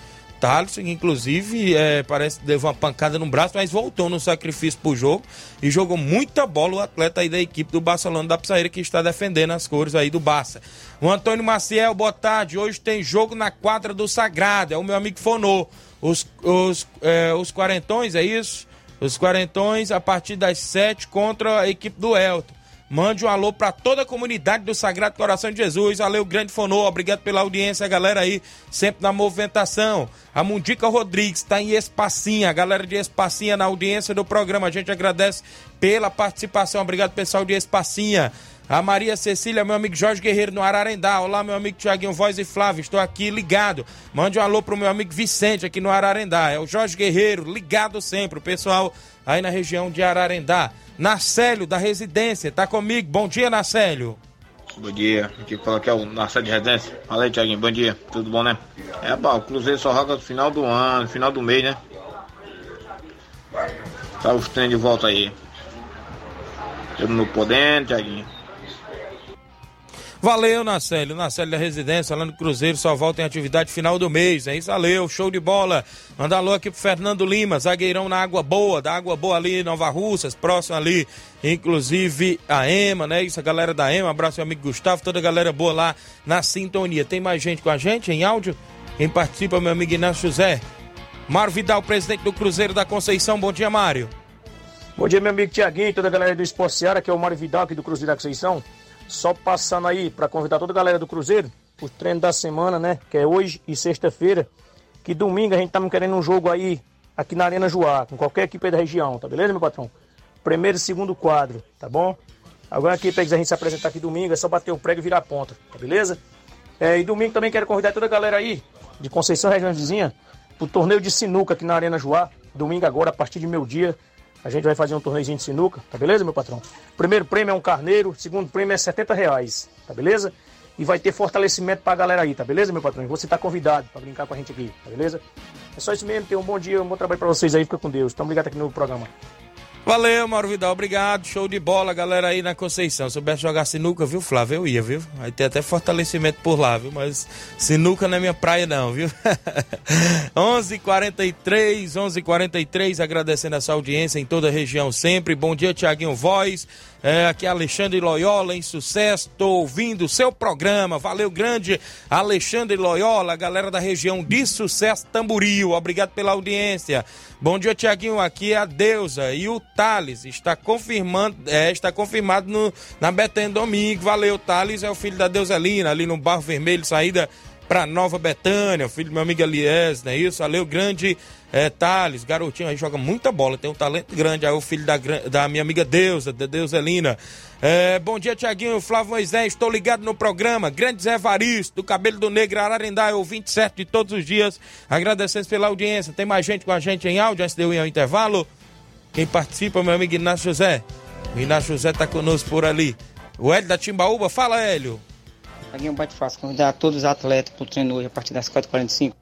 Thaleson, inclusive, é, parece que levou uma pancada no braço, mas voltou no sacrifício pro jogo e jogou muita bola o atleta aí da equipe do Barcelona da Psaíra que está defendendo as cores aí do Barça. O Antônio Maciel, boa tarde. Hoje tem jogo na quadra do Sagrado, é o meu amigo Fonô. Os, os, é, os quarentões, é isso? Os quarentões a partir das sete contra a equipe do Elton. Mande um alô para toda a comunidade do Sagrado Coração de Jesus. Valeu, grande Fonô. Obrigado pela audiência, galera aí, sempre na movimentação. A Mundica Rodrigues está em Espacinha. A galera de Espacinha na audiência do programa. A gente agradece pela participação. Obrigado, pessoal de Espacinha. A Maria Cecília, meu amigo Jorge Guerreiro no Ararendá. Olá, meu amigo Tiaguinho Voz e Flávio. Estou aqui ligado. Mande um alô pro meu amigo Vicente aqui no Ararendá. É o Jorge Guerreiro, ligado sempre. O pessoal aí na região de Ararendá. Nacélio, da residência, tá comigo. Bom dia, Nacélio. Bom dia, aqui fala que é o Nacélio de residência. Fala aí, Tiaguinho, bom dia. Tudo bom, né? É, bom, o Cruzeiro só roga no final do ano, final do mês, né? Tá os trem de volta aí. Temos no podendo, Tiaguinho. Valeu, Nacélio. Nacélio da Residência, lá no Cruzeiro, só volta em atividade final do mês. É isso, valeu. Show de bola. Manda alô aqui pro Fernando Lima, zagueirão na Água Boa, da Água Boa ali Nova Russas, próximo ali, inclusive a EMA, né? Isso, a galera da EMA. Abraço meu amigo Gustavo, toda a galera boa lá na sintonia. Tem mais gente com a gente em áudio? Quem participa, meu amigo Inácio José. Mário Vidal, presidente do Cruzeiro da Conceição. Bom dia, Mário. Bom dia, meu amigo Tiaguinho, toda a galera do Esporte Seara, que é o Mário Vidal aqui do Cruzeiro da Conceição. Só passando aí para convidar toda a galera do Cruzeiro, o treino da semana, né? Que é hoje e sexta-feira. Que domingo a gente tá querendo um jogo aí aqui na Arena Joá, com qualquer equipe da região, tá beleza, meu patrão? Primeiro e segundo quadro, tá bom? Agora aqui para a gente se apresentar aqui domingo, é só bater o prego e virar a ponta, tá beleza? É, e domingo também quero convidar toda a galera aí, de Conceição Região Vizinha, pro torneio de sinuca aqui na Arena Joá. Domingo agora, a partir de meu dia, a gente vai fazer um torneiozinho de sinuca, tá beleza, meu patrão? Primeiro prêmio é um carneiro, segundo prêmio é 70 reais, tá beleza? E vai ter fortalecimento pra galera aí, tá beleza, meu patrão? Você tá convidado pra brincar com a gente aqui, tá beleza? É só isso mesmo, tenha um bom dia, um bom trabalho pra vocês aí, fica com Deus. Tamo ligado aqui no programa. Valeu, Mauro Vidal, obrigado. Show de bola, galera aí na Conceição. Se soubesse jogar sinuca, viu, Flávio? Eu ia, viu? Aí tem até fortalecimento por lá, viu? Mas sinuca não é minha praia, não, viu? 11:43, 11:43, agradecendo essa audiência em toda a região sempre. Bom dia, Tiaguinho Voz. É, aqui é Alexandre Loyola, em sucesso, tô ouvindo o seu programa. Valeu, grande Alexandre Loyola, galera da região de sucesso Tamboril. Obrigado pela audiência. Bom dia, Tiaguinho. Aqui é a Deusa e o Thales está confirmando, é, está confirmado no, na Betânia domingo. Valeu, Thales é o filho da Deuselina, ali no Barro Vermelho, saída para Nova Betânia, filho do meu amigo Elias, não é isso? Valeu, grande é, Thales, garotinho aí joga muita bola, tem um talento grande. Aí o filho da, da minha amiga Deusa, da Deuselina. É, bom dia, Tiaguinho, Flávio Moisés, estou ligado no programa. Grande Zé Varisto, do Cabelo do Negro, Ararendá, é o 27 de todos os dias. Agradecendo pela audiência. Tem mais gente com a gente em áudio antes de eu ir ao intervalo? Quem participa, meu amigo Inácio José. O Inácio José está conosco por ali. O Hélio da Timbaúba, fala, Hélio. Tiaguinho, bate fácil, convidar todos os atletas para o treino hoje a partir das 4h45.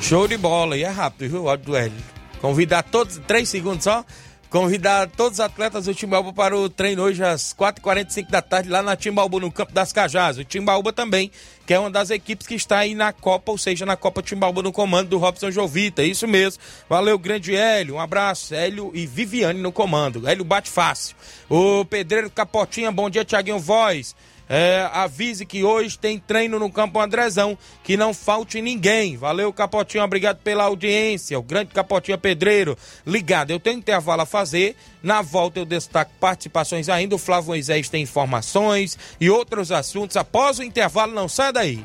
Show de bola, e é rápido, viu? O áudio do Hélio. Convidar todos, três segundos só. Convidar todos os atletas do Timbaúba para o treino hoje às 4h45 da tarde lá na Timbaúba, no Campo das Cajás. O Timbaúba também, que é uma das equipes que está aí na Copa, ou seja, na Copa Timbaúba no comando do Robson Jovita. Isso mesmo. Valeu, grande Hélio. Um abraço. Hélio e Viviane no comando. Hélio bate fácil. O Pedreiro Capotinha, bom dia, Tiaguinho Voz. É, avise que hoje tem treino no Campo Andrezão, que não falte ninguém. Valeu, Capotinho, obrigado pela audiência. O grande Capotinho Pedreiro, ligado. Eu tenho intervalo a fazer. Na volta eu destaco participações ainda. O Flávio Moisés tem informações e outros assuntos. Após o intervalo, não sai daí.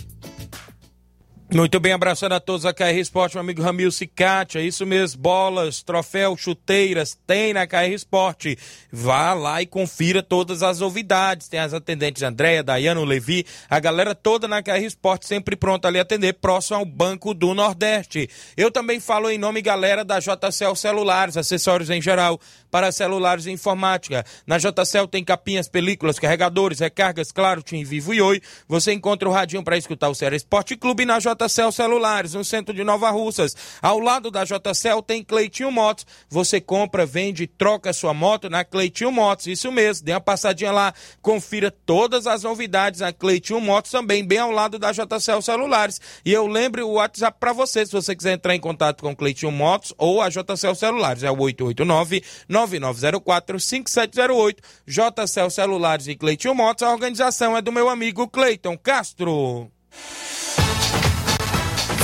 Muito bem, abraçando a todos a KR Esporte, meu amigo Ramil Cicate, é isso mesmo, bolas, troféu, chuteiras, tem na KR Esporte. Vá lá e confira todas as novidades. Tem as atendentes Andréia, Dayano, Levi, a galera toda na KR Esporte, sempre pronta ali atender, próximo ao Banco do Nordeste. Eu também falo em nome, galera, da JCL Celulares, acessórios em geral, para celulares e informática. Na JCL tem capinhas, películas, carregadores, recargas, claro, Tim Vivo e Oi. Você encontra o radinho para escutar o Ceará Esporte Clube na JCL JCL Celulares, no centro de Nova Russas. Ao lado da JCL tem Cleitinho Motos. Você compra, vende, troca sua moto na Cleitinho Motos. Isso mesmo, dê uma passadinha lá, confira todas as novidades na Cleitinho Motos também, bem ao lado da JCL Celulares. E eu lembro o WhatsApp para você, se você quiser entrar em contato com Cleitinho Motos ou a JCL Celulares. É o 889-9904-5708. JCL Celulares e Cleitinho Motos. A organização é do meu amigo Cleiton Castro.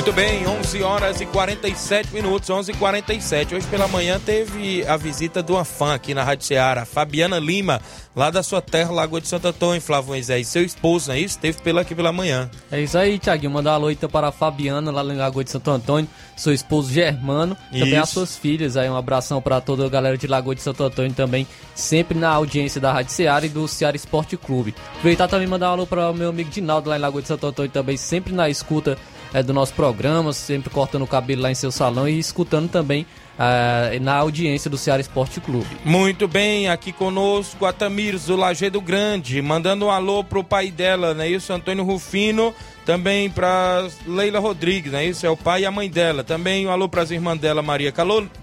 Muito bem, 11 horas e 47 minutos, 11 e 47 Hoje pela manhã teve a visita de uma fã aqui na Rádio Ceará, Fabiana Lima, lá da sua terra, Lagoa de Santo Antônio, Flávio Moisés. Seu esposo, não é isso? Teve pela aqui pela manhã. É isso aí, Tiaguinho. Mandar uma alô então para a Fabiana, lá na Lagoa de Santo Antônio, seu esposo Germano, isso. também as suas filhas. Aí um abração para toda a galera de Lagoa de Santo Antônio também, sempre na audiência da Rádio Ceará e do Ceará Esporte Clube. Aproveitar também mandar um alô para o meu amigo Dinaldo, lá em Lagoa de Santo Antônio, também sempre na escuta é, do nosso programa, sempre cortando o cabelo lá em seu salão e escutando também Uh, na audiência do Ceará Esporte Clube. Muito bem, aqui conosco a Tamires do Lagedo Grande, mandando um alô pro pai dela, né? Isso, Antônio Rufino, também para Leila Rodrigues, né? Isso é o pai e a mãe dela. Também um alô para as irmãs dela, Maria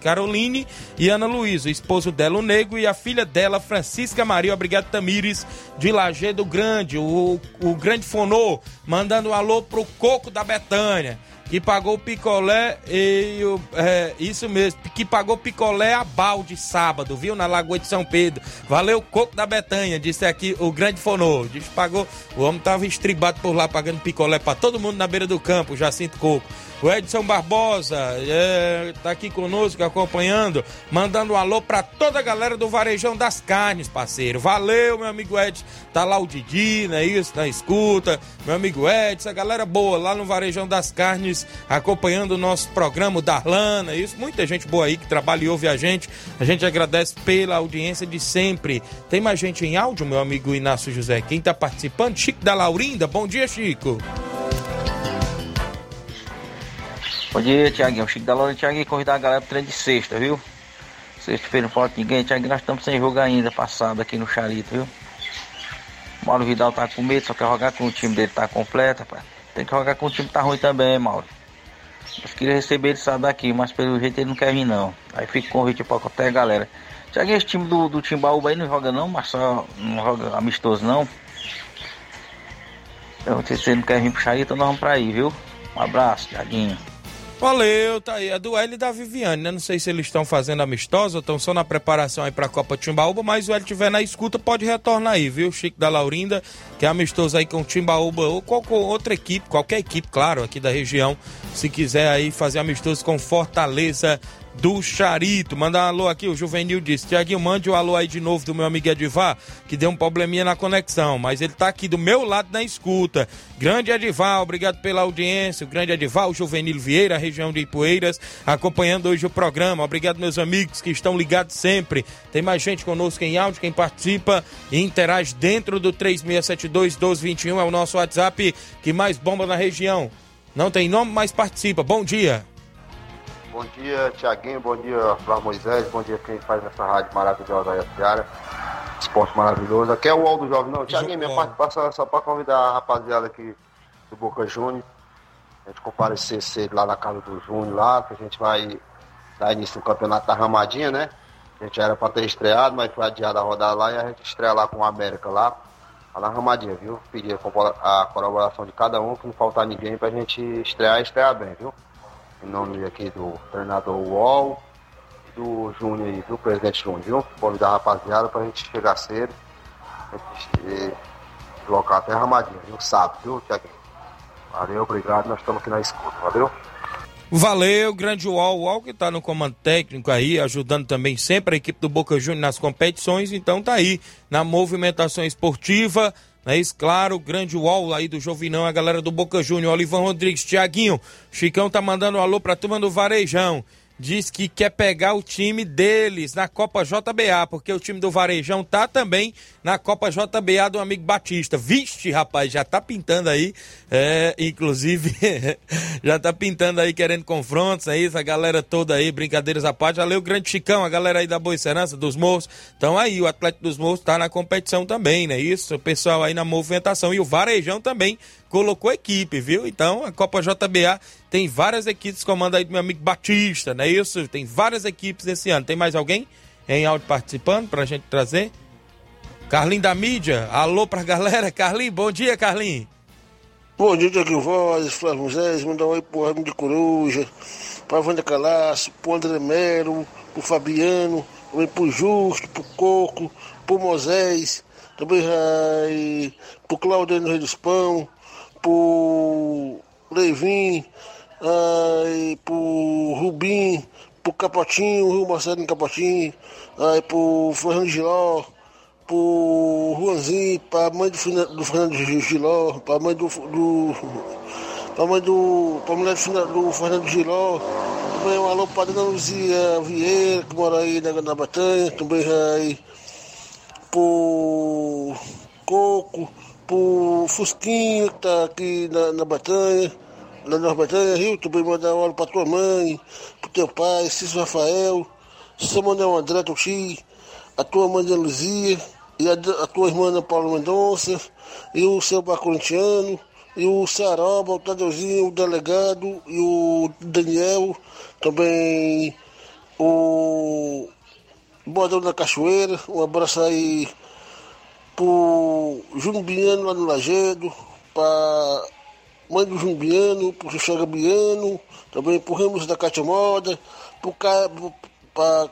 Caroline e Ana Luísa, esposo dela, o Nego, e a filha dela, Francisca Maria. Obrigado, Tamires, de Lagedo Grande, o, o grande fonô, mandando um alô pro Coco da Betânia que pagou picolé e o, é, isso mesmo, que pagou picolé a balde sábado, viu? Na Lagoa de São Pedro. Valeu, Coco da Betanha, disse aqui o grande fonô. Disse pagou, o homem tava estribado por lá pagando picolé para todo mundo na beira do campo, Jacinto Coco. O Edson Barbosa é, tá aqui conosco, acompanhando, mandando um alô para toda a galera do Varejão das Carnes, parceiro. Valeu, meu amigo Edson. Tá lá o Didi, né? Isso, na escuta. Meu amigo Edson, a galera boa lá no Varejão das Carnes, acompanhando o nosso programa, o Darlana, isso. Muita gente boa aí que trabalha e ouve a gente. A gente agradece pela audiência de sempre. Tem mais gente em áudio, meu amigo Inácio José. Quem tá participando? Chico da Laurinda. Bom dia, Chico. Bom dia, Tiaguinho. Chico da Loura, Tiaguinho, convidar a galera pro treino de sexta, viu? Sexta-feira não falta ninguém. Tiaguinho, nós estamos sem jogo ainda, passado aqui no Charito, viu? Mauro Vidal tá com medo, só quer jogar com o time dele tá completo, rapaz. Tem que jogar com o time que tá ruim também, Mauro. Eu queria receber ele sabe daqui, mas pelo jeito ele não quer vir não. Aí fica o convite pra qualquer galera. Tiaguinho, esse time do, do Timbaúba aí não joga não, mas só não joga amistoso não. Então se você não quer vir pro Charito, nós vamos pra aí, viu? Um abraço, Tiaguinho. Valeu, tá aí. A e da Viviane, né? Não sei se eles estão fazendo amistosa ou estão só na preparação aí pra Copa Timbaúba, mas o L tiver na escuta, pode retornar aí, viu? Chico da Laurinda, que é amistoso aí com o Timbaúba ou qualquer outra equipe, qualquer equipe, claro, aqui da região, se quiser aí fazer amistoso com Fortaleza do Charito. Manda um alô aqui, o Juvenil disse. Tiaguinho, mande o um alô aí de novo do meu amigo Edivar, que deu um probleminha na conexão, mas ele tá aqui do meu lado na escuta. Grande Edivar, obrigado pela audiência. O grande Edivar, o Juvenil Vieira, região de Ipueiras, acompanhando hoje o programa. Obrigado, meus amigos que estão ligados sempre. Tem mais gente conosco em áudio, quem participa e interage dentro do 3672-1221 é o nosso WhatsApp que mais bomba na região. Não tem nome, mas participa. Bom dia. Bom dia, Tiaguinho. Bom dia, Flávio Moisés. Bom dia quem faz essa rádio maravilhosa aí, a Seara. esporte maravilhoso. Aqui é o UOL do Jovem, não. Tiaguinho, minha participação é só para convidar a rapaziada aqui do Boca Júnior. A gente comparecer cedo lá na casa do Júnior, lá, que a gente vai dar início no campeonato da Ramadinha, né? A gente era para ter estreado, mas foi adiada a rodada lá e a gente estreia lá com o América lá, lá na Ramadinha, viu? Pedir a colaboração de cada um, que não faltar ninguém pra gente estrear e estrear bem, viu? Em nome aqui do treinador UOL, do Júnior aí, viu? Presidente Júnior, viu? Convidar a rapaziada pra gente chegar cedo, gente deslocar até a Ramadinha, viu? Sábado, viu, Tiaguinho? Valeu, obrigado, nós estamos aqui na escuta, valeu? Valeu, grande UOL, UOL que tá no comando técnico aí, ajudando também sempre a equipe do Boca Juniors nas competições, então tá aí na movimentação esportiva, é isso? Claro, grande UOL aí do Jovinão, a galera do Boca Júnior, Olivão Rodrigues, Tiaguinho, Chicão tá mandando um alô pra turma do Varejão, diz que quer pegar o time deles na Copa JBA, porque o time do Varejão tá também na Copa JBA do amigo Batista. Vixe, rapaz, já tá pintando aí, é, inclusive, já tá pintando aí querendo confrontos, é isso, a galera toda aí, brincadeiras à parte. Valeu, grande Chicão, a galera aí da Boa Serança, dos Morros. Então aí, o Atlético dos Morros tá na competição também, né? Isso, o pessoal aí na movimentação. E o Varejão também colocou equipe, viu? Então, a Copa JBA tem várias equipes, comanda aí do meu amigo Batista, não é isso? Tem várias equipes esse ano. Tem mais alguém em áudio participando pra gente trazer? Carlinho da mídia, alô pra galera. Carlinho, bom dia, Carlinho. Bom dia, Tiaguinho Voz, Flávio Moisés, mandar um oi pro Ramo de Coruja, pra Wanda Calaço, pro André Mero, pro Fabiano, também pro Justo, pro Coco, pro Moisés, também ai, pro Claudio no Rei dos Pão, pro Levin, ai, pro Rubim, pro Capotinho, Rio Marcelo Capotinho, ai, pro Fernando Giló, pro Juanzinho, pra mãe do, do Fernando Giló, pra mãe do. do pra mãe do. pra mulher do Fernando Giló, também um alô pra Dona Luzia Vieira, que mora aí na, na Batanha, também aí pro Coco, pro Fusquinho, que tá aqui na, na Batanha, lá na Batanha, Rio, também mandar um alô pra tua mãe, pro teu pai, Cícero Rafael, seu Manuel André Tuxi, a tua mãe Ana Luzia, e a, a tua irmã Ana Paula Mendonça, e o seu bar corintiano, e o Saroba, o Tadeuzinho, o delegado, e o Daniel, também o Bordão da Cachoeira, um abraço aí pro Júnior Biano lá no Lagedo, pra mãe do Júnior Biano, pro Xuxaga Biano, também pro Ramos da Cátia Moda, pro- pra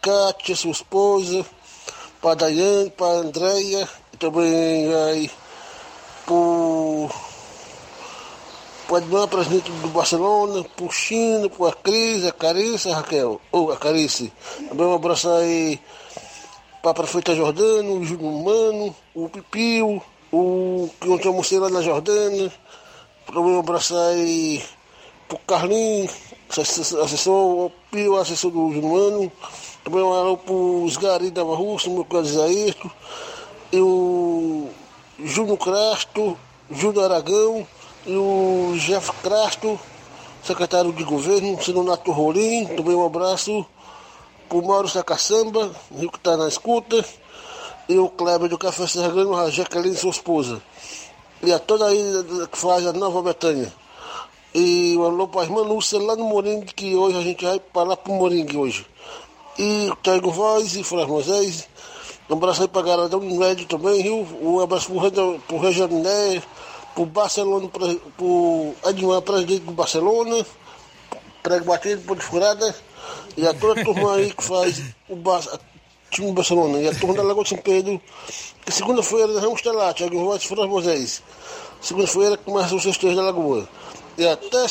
Cátia, sua esposa, pra Daiane, pra Andréia, também aí pro pro Edmar, presidente do Barcelona, pro Chino, pro a Cris, a Carice, a Raquel, ou a Carice. Também um abraço aí pra prefeita Jordana, o Júnior Mano, o Pipio, o que ontem almocei lá na Jordana. Também um abraço aí pro Carlinhos, assessor, o Pio, assessor do Júnior Mano. Também um alô pros Gari da Russa, meu cunhado Isaísto. E o Júnior Crasto, Júnior Aragão e o Jeff Crasto, secretário de governo, Sinonato Rolim, também um abraço para o Mauro Sacaçamba, Rio que está na escuta, e o Kleber do Café Serrano, a Jaqueline, sua esposa, e a toda a ilha que faz a Nova Betânia. E um alô para a irmã Lúcia lá no Moringue, que hoje a gente vai para lá para o Moringue hoje. E o Tiago Voz e Flávio Moisés. Um abraço aí pra galera do Médio também, viu? Um abraço pro, Reda- pro Rejané, pro Barcelona, pro Edmar, presidente do Barcelona, prego batido, ponte furada, e a toda a turma aí que faz o Bar- time do Barcelona, e a turma da Lagoa de São Pedro, que segunda-feira nós vamos estar lá, Thiago Voz e Flávio Moisés. Segunda-feira começa os festejos da Lagoa. E até,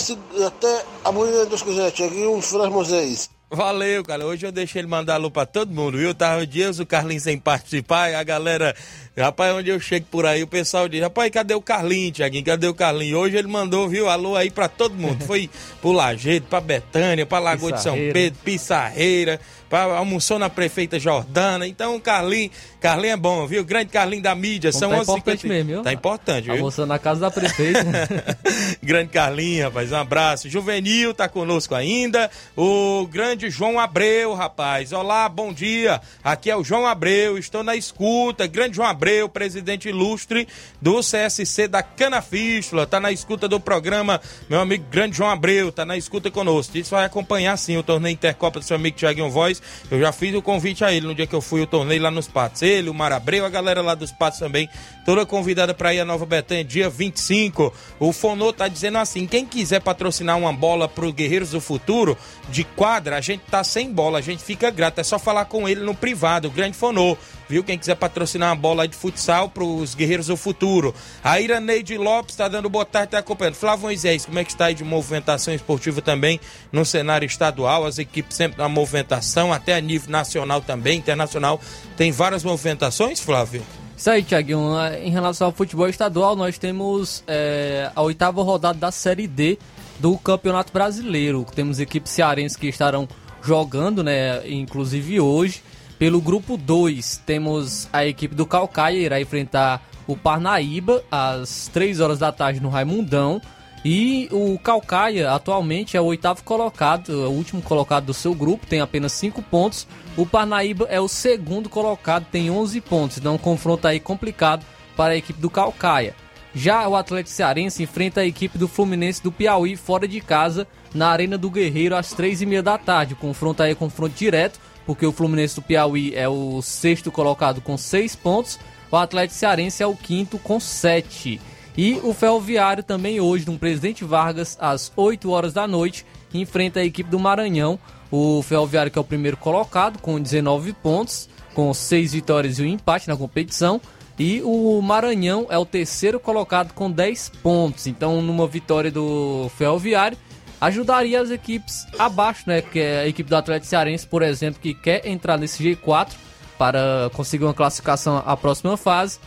até amanhã, Deus quiser, e Flávio Moisés. Valeu, cara. Hoje eu deixei ele mandar alô pra todo mundo, viu? Tava dias o Carlinhos sem participar e a galera. Rapaz, onde eu chego por aí, o pessoal diz: Rapaz, cadê o Carlinhos, Tiaguinho? Cadê o Carlinhos? Hoje ele mandou, viu? Alô aí pra todo mundo. Foi pro Lajeito, pra Betânia, pra Lagoa de São. Pedro, Pissarreira. Almoçou na prefeita Jordana. Então, Carlinho, Carlinho é bom, viu? Grande Carlinho da mídia. Como São tá 11 importante mesmo, viu? Tá importante, viu? Almoçando na casa da prefeita. grande Carlinho, rapaz, um abraço. Juvenil tá conosco ainda. O grande João Abreu, rapaz. Olá, bom dia. Aqui é o João Abreu, estou na escuta. Grande João Abreu, presidente ilustre do CSC da Canafístula. Tá na escuta do programa, meu amigo grande João Abreu, tá na escuta conosco. Que vai acompanhar sim o torneio Intercopa do seu amigo Thiaguinho Voz. Eu já fiz o convite a ele no dia que eu fui o torneio lá nos Patos. Ele, o Mar Abreu, a galera lá dos Patos também, toda convidada para ir a Nova Betânia, dia 25. O Fonô tá dizendo assim: quem quiser patrocinar uma bola pro Guerreiros do Futuro de quadra, a gente tá sem bola, a gente fica grato. É só falar com ele no privado, o grande Fonô. Viu? Quem quiser patrocinar uma bola de futsal pros Guerreiros do Futuro. A Iraneide Lopes tá dando boa tarde, tá acompanhando. Flávio Moisés, como é que está aí de movimentação esportiva também no cenário estadual? As equipes sempre na movimentação, até a nível nacional também, internacional. Tem várias movimentações, Flávio? Isso aí, Tiaguinho. Em relação ao futebol estadual, nós temos é, a oitava rodada da Série D do Campeonato Brasileiro. Temos equipes cearenses que estarão jogando, né? Inclusive hoje. Pelo grupo 2, temos a equipe do Calcaia, irá enfrentar o Parnaíba às 3 horas da tarde no Raimundão. E o Calcaia atualmente é o oitavo colocado, é o último colocado do seu grupo, tem apenas 5 pontos. O Parnaíba é o segundo colocado, tem 11 pontos. Então, um confronto aí complicado para a equipe do Calcaia. Já o Atlético Cearense enfrenta a equipe do Fluminense do Piauí fora de casa na Arena do Guerreiro às 3h30 da tarde. O confronto aí é confronto direto, porque o Fluminense do Piauí é o sexto colocado com 6 pontos, o Atlético Cearense é o quinto com 7. E o Ferroviário também hoje, no Presidente Vargas, às 8 horas da noite, enfrenta a equipe do Maranhão. O Ferroviário que é o primeiro colocado com 19 pontos, com 6 vitórias e um empate na competição. E o Maranhão é o terceiro colocado com 10 pontos. Então, numa vitória do Ferroviário, ajudaria as equipes abaixo, né? Que é a equipe do Atlético Cearense, por exemplo, que quer entrar nesse G4 para conseguir uma classificação à próxima fase.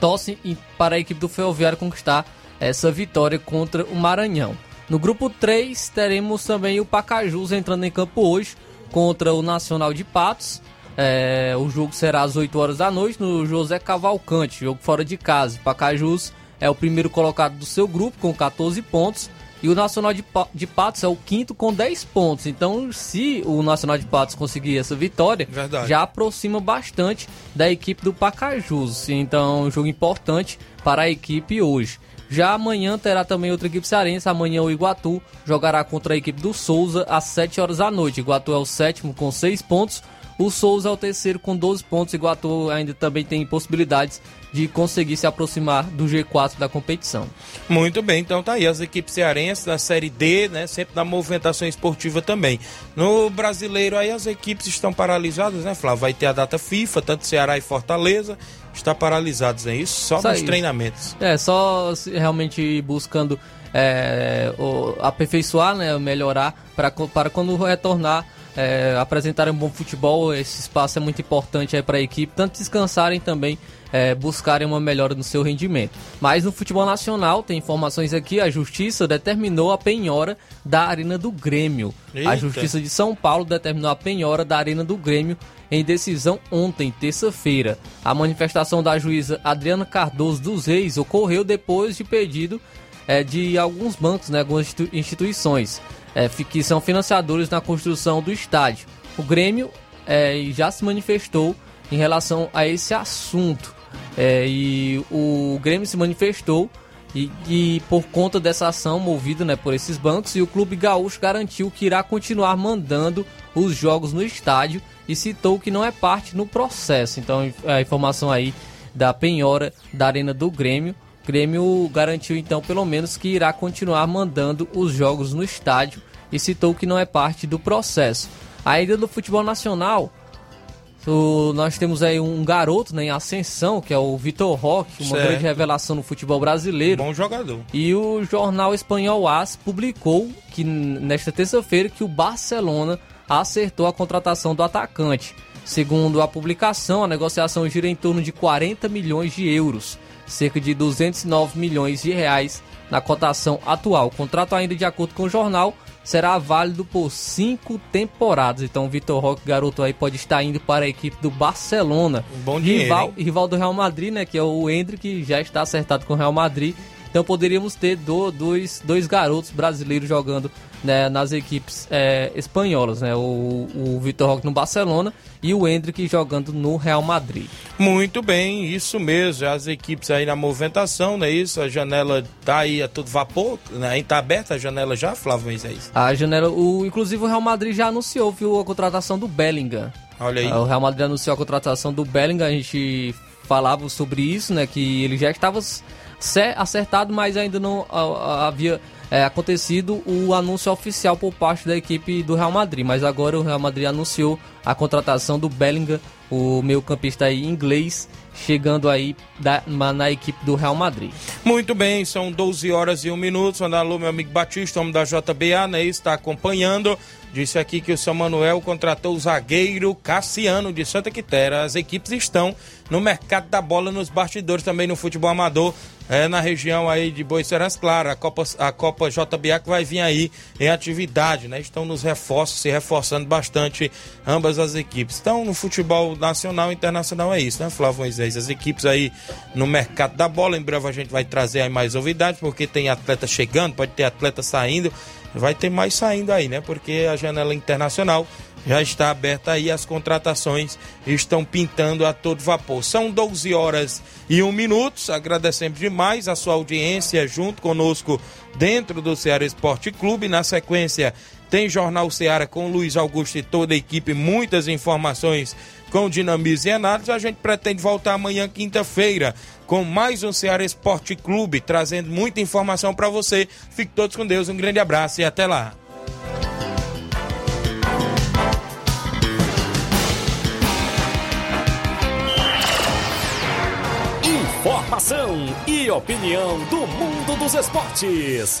Torce para a equipe do Ferroviário conquistar essa vitória contra o Maranhão. No grupo 3, teremos também o Pacajus entrando em campo hoje contra o Nacional de Patos. É, o jogo será às 8 horas da noite no José Cavalcante, jogo fora de casa. Pacajus é o primeiro colocado do seu grupo com 14 pontos. E o Nacional de, de Patos é o quinto com 10 pontos. Então, se o Nacional de Patos conseguir essa vitória, Verdade. já aproxima bastante da equipe do Pacajus. Então, um jogo importante para a equipe hoje. Já amanhã terá também outra equipe cearense. Amanhã o Iguatu jogará contra a equipe do Souza às 7 horas da noite. Iguatu é o sétimo com 6 pontos. O Souza é o terceiro com 12 pontos. Iguatu ainda também tem possibilidades de conseguir se aproximar do G4 da competição. Muito bem, então tá aí as equipes cearenses da Série D, né? Sempre na movimentação esportiva também. No brasileiro aí as equipes estão paralisadas, né, Flávio? Vai ter a data FIFA, tanto Ceará e Fortaleza, está paralisados, é isso? Só Isso nos aí. treinamentos. É, só realmente buscando é, o- aperfeiçoar, né, melhorar co- para quando retornar é, apresentarem um bom futebol. Esse espaço é muito importante para a equipe, tanto descansarem também, é, buscarem uma melhora no seu rendimento. Mas no futebol nacional, tem informações aqui, a Justiça determinou a penhora da Arena do Grêmio. A Eita. Justiça de São Paulo determinou a penhora da Arena do Grêmio em decisão ontem, terça-feira. A manifestação da juíza Adriana Cardoso dos Reis ocorreu depois de pedido eh, de alguns bancos, né, algumas institu- instituições fi- que são financiadores na construção do estádio. O Grêmio eh, já se manifestou em relação a esse assunto. Eh, e o Grêmio se manifestou e, e por conta dessa ação movida né, por esses bancos, e o Clube Gaúcho garantiu que irá continuar mandando os jogos no estádio e citou que não é parte no processo. Então, a informação aí da penhora da Arena do Grêmio. O Grêmio garantiu então pelo menos que irá continuar mandando os jogos no estádio e citou que não é parte do processo. Ainda do futebol nacional, o- nós temos aí um garoto né, em ascensão, que é o Vitor Roque, uma Certo. grande revelação no futebol brasileiro. Bom jogador. E o jornal espanhol AS publicou que nesta terça-feira que o Barcelona acertou a contratação do atacante. Segundo a publicação, a negociação gira em torno de 40 milhões de euros, cerca de 209 milhões de reais na cotação atual. O contrato, ainda de acordo com o jornal, será válido por cinco temporadas. Então o Vitor Roque, garoto aí, pode estar indo para a equipe do Barcelona. Um bom dinheiro, rival, hein? rival do Real Madrid, né? Que é o Hendrick, que já está acertado com o Real Madrid. Então poderíamos ter do- dois, dois garotos brasileiros jogando né, nas equipes é, espanholas, né? O, o Vitor Roque no Barcelona e o Hendrick jogando no Real Madrid. Muito bem, isso mesmo. As equipes aí na movimentação, não é isso? A janela tá aí a todo vapor, né? Tá aberta a janela já, Flávio Moisés? A janela, o, inclusive o Real Madrid já anunciou viu, a contratação do Bellingham. Olha aí. O Real Madrid anunciou a contratação do Bellingham, a gente falava sobre isso, né? Que ele já estava acertado, mas ainda não ah, ah, havia é, acontecido o anúncio oficial por parte da equipe do Real Madrid. Mas agora o Real Madrid anunciou a contratação do Bellingham, o meio campista aí inglês, chegando aí da- na, equipe do Real Madrid. Muito bem, são 12 horas e 1 minuto. Alô, meu amigo Batista, homem da JBA, né? Está acompanhando. Disse aqui que o São Manuel contratou o zagueiro Cassiano de Santa Quitéria. As equipes estão no mercado da bola, nos bastidores também no futebol amador, é, na região aí de Boiceras Claras. A Copa, a Copa JBA que vai vir aí em atividade, né? Estão nos reforços, se reforçando bastante ambas as equipes. Então, no futebol nacional e internacional é isso, né, Flávio Moisés? As equipes aí no mercado da bola. Em breve a gente vai trazer aí mais novidades, porque tem atleta chegando, pode ter atleta saindo. Vai ter mais saindo aí, né? Porque a janela internacional já está aberta aí, as contratações estão pintando a todo vapor. São 12 horas e 1 minuto. Agradecemos demais a sua audiência junto conosco dentro do Ceará Esporte Clube. Na sequência, tem Jornal Ceará com Luiz Augusto e toda a equipe, muitas informações com dinamismo e análise. A gente pretende voltar amanhã, quinta-feira, com mais um Ceará Esporte Clube, trazendo muita informação para você. Fique todos com Deus, um grande abraço e até lá. Informação e opinião do mundo dos esportes.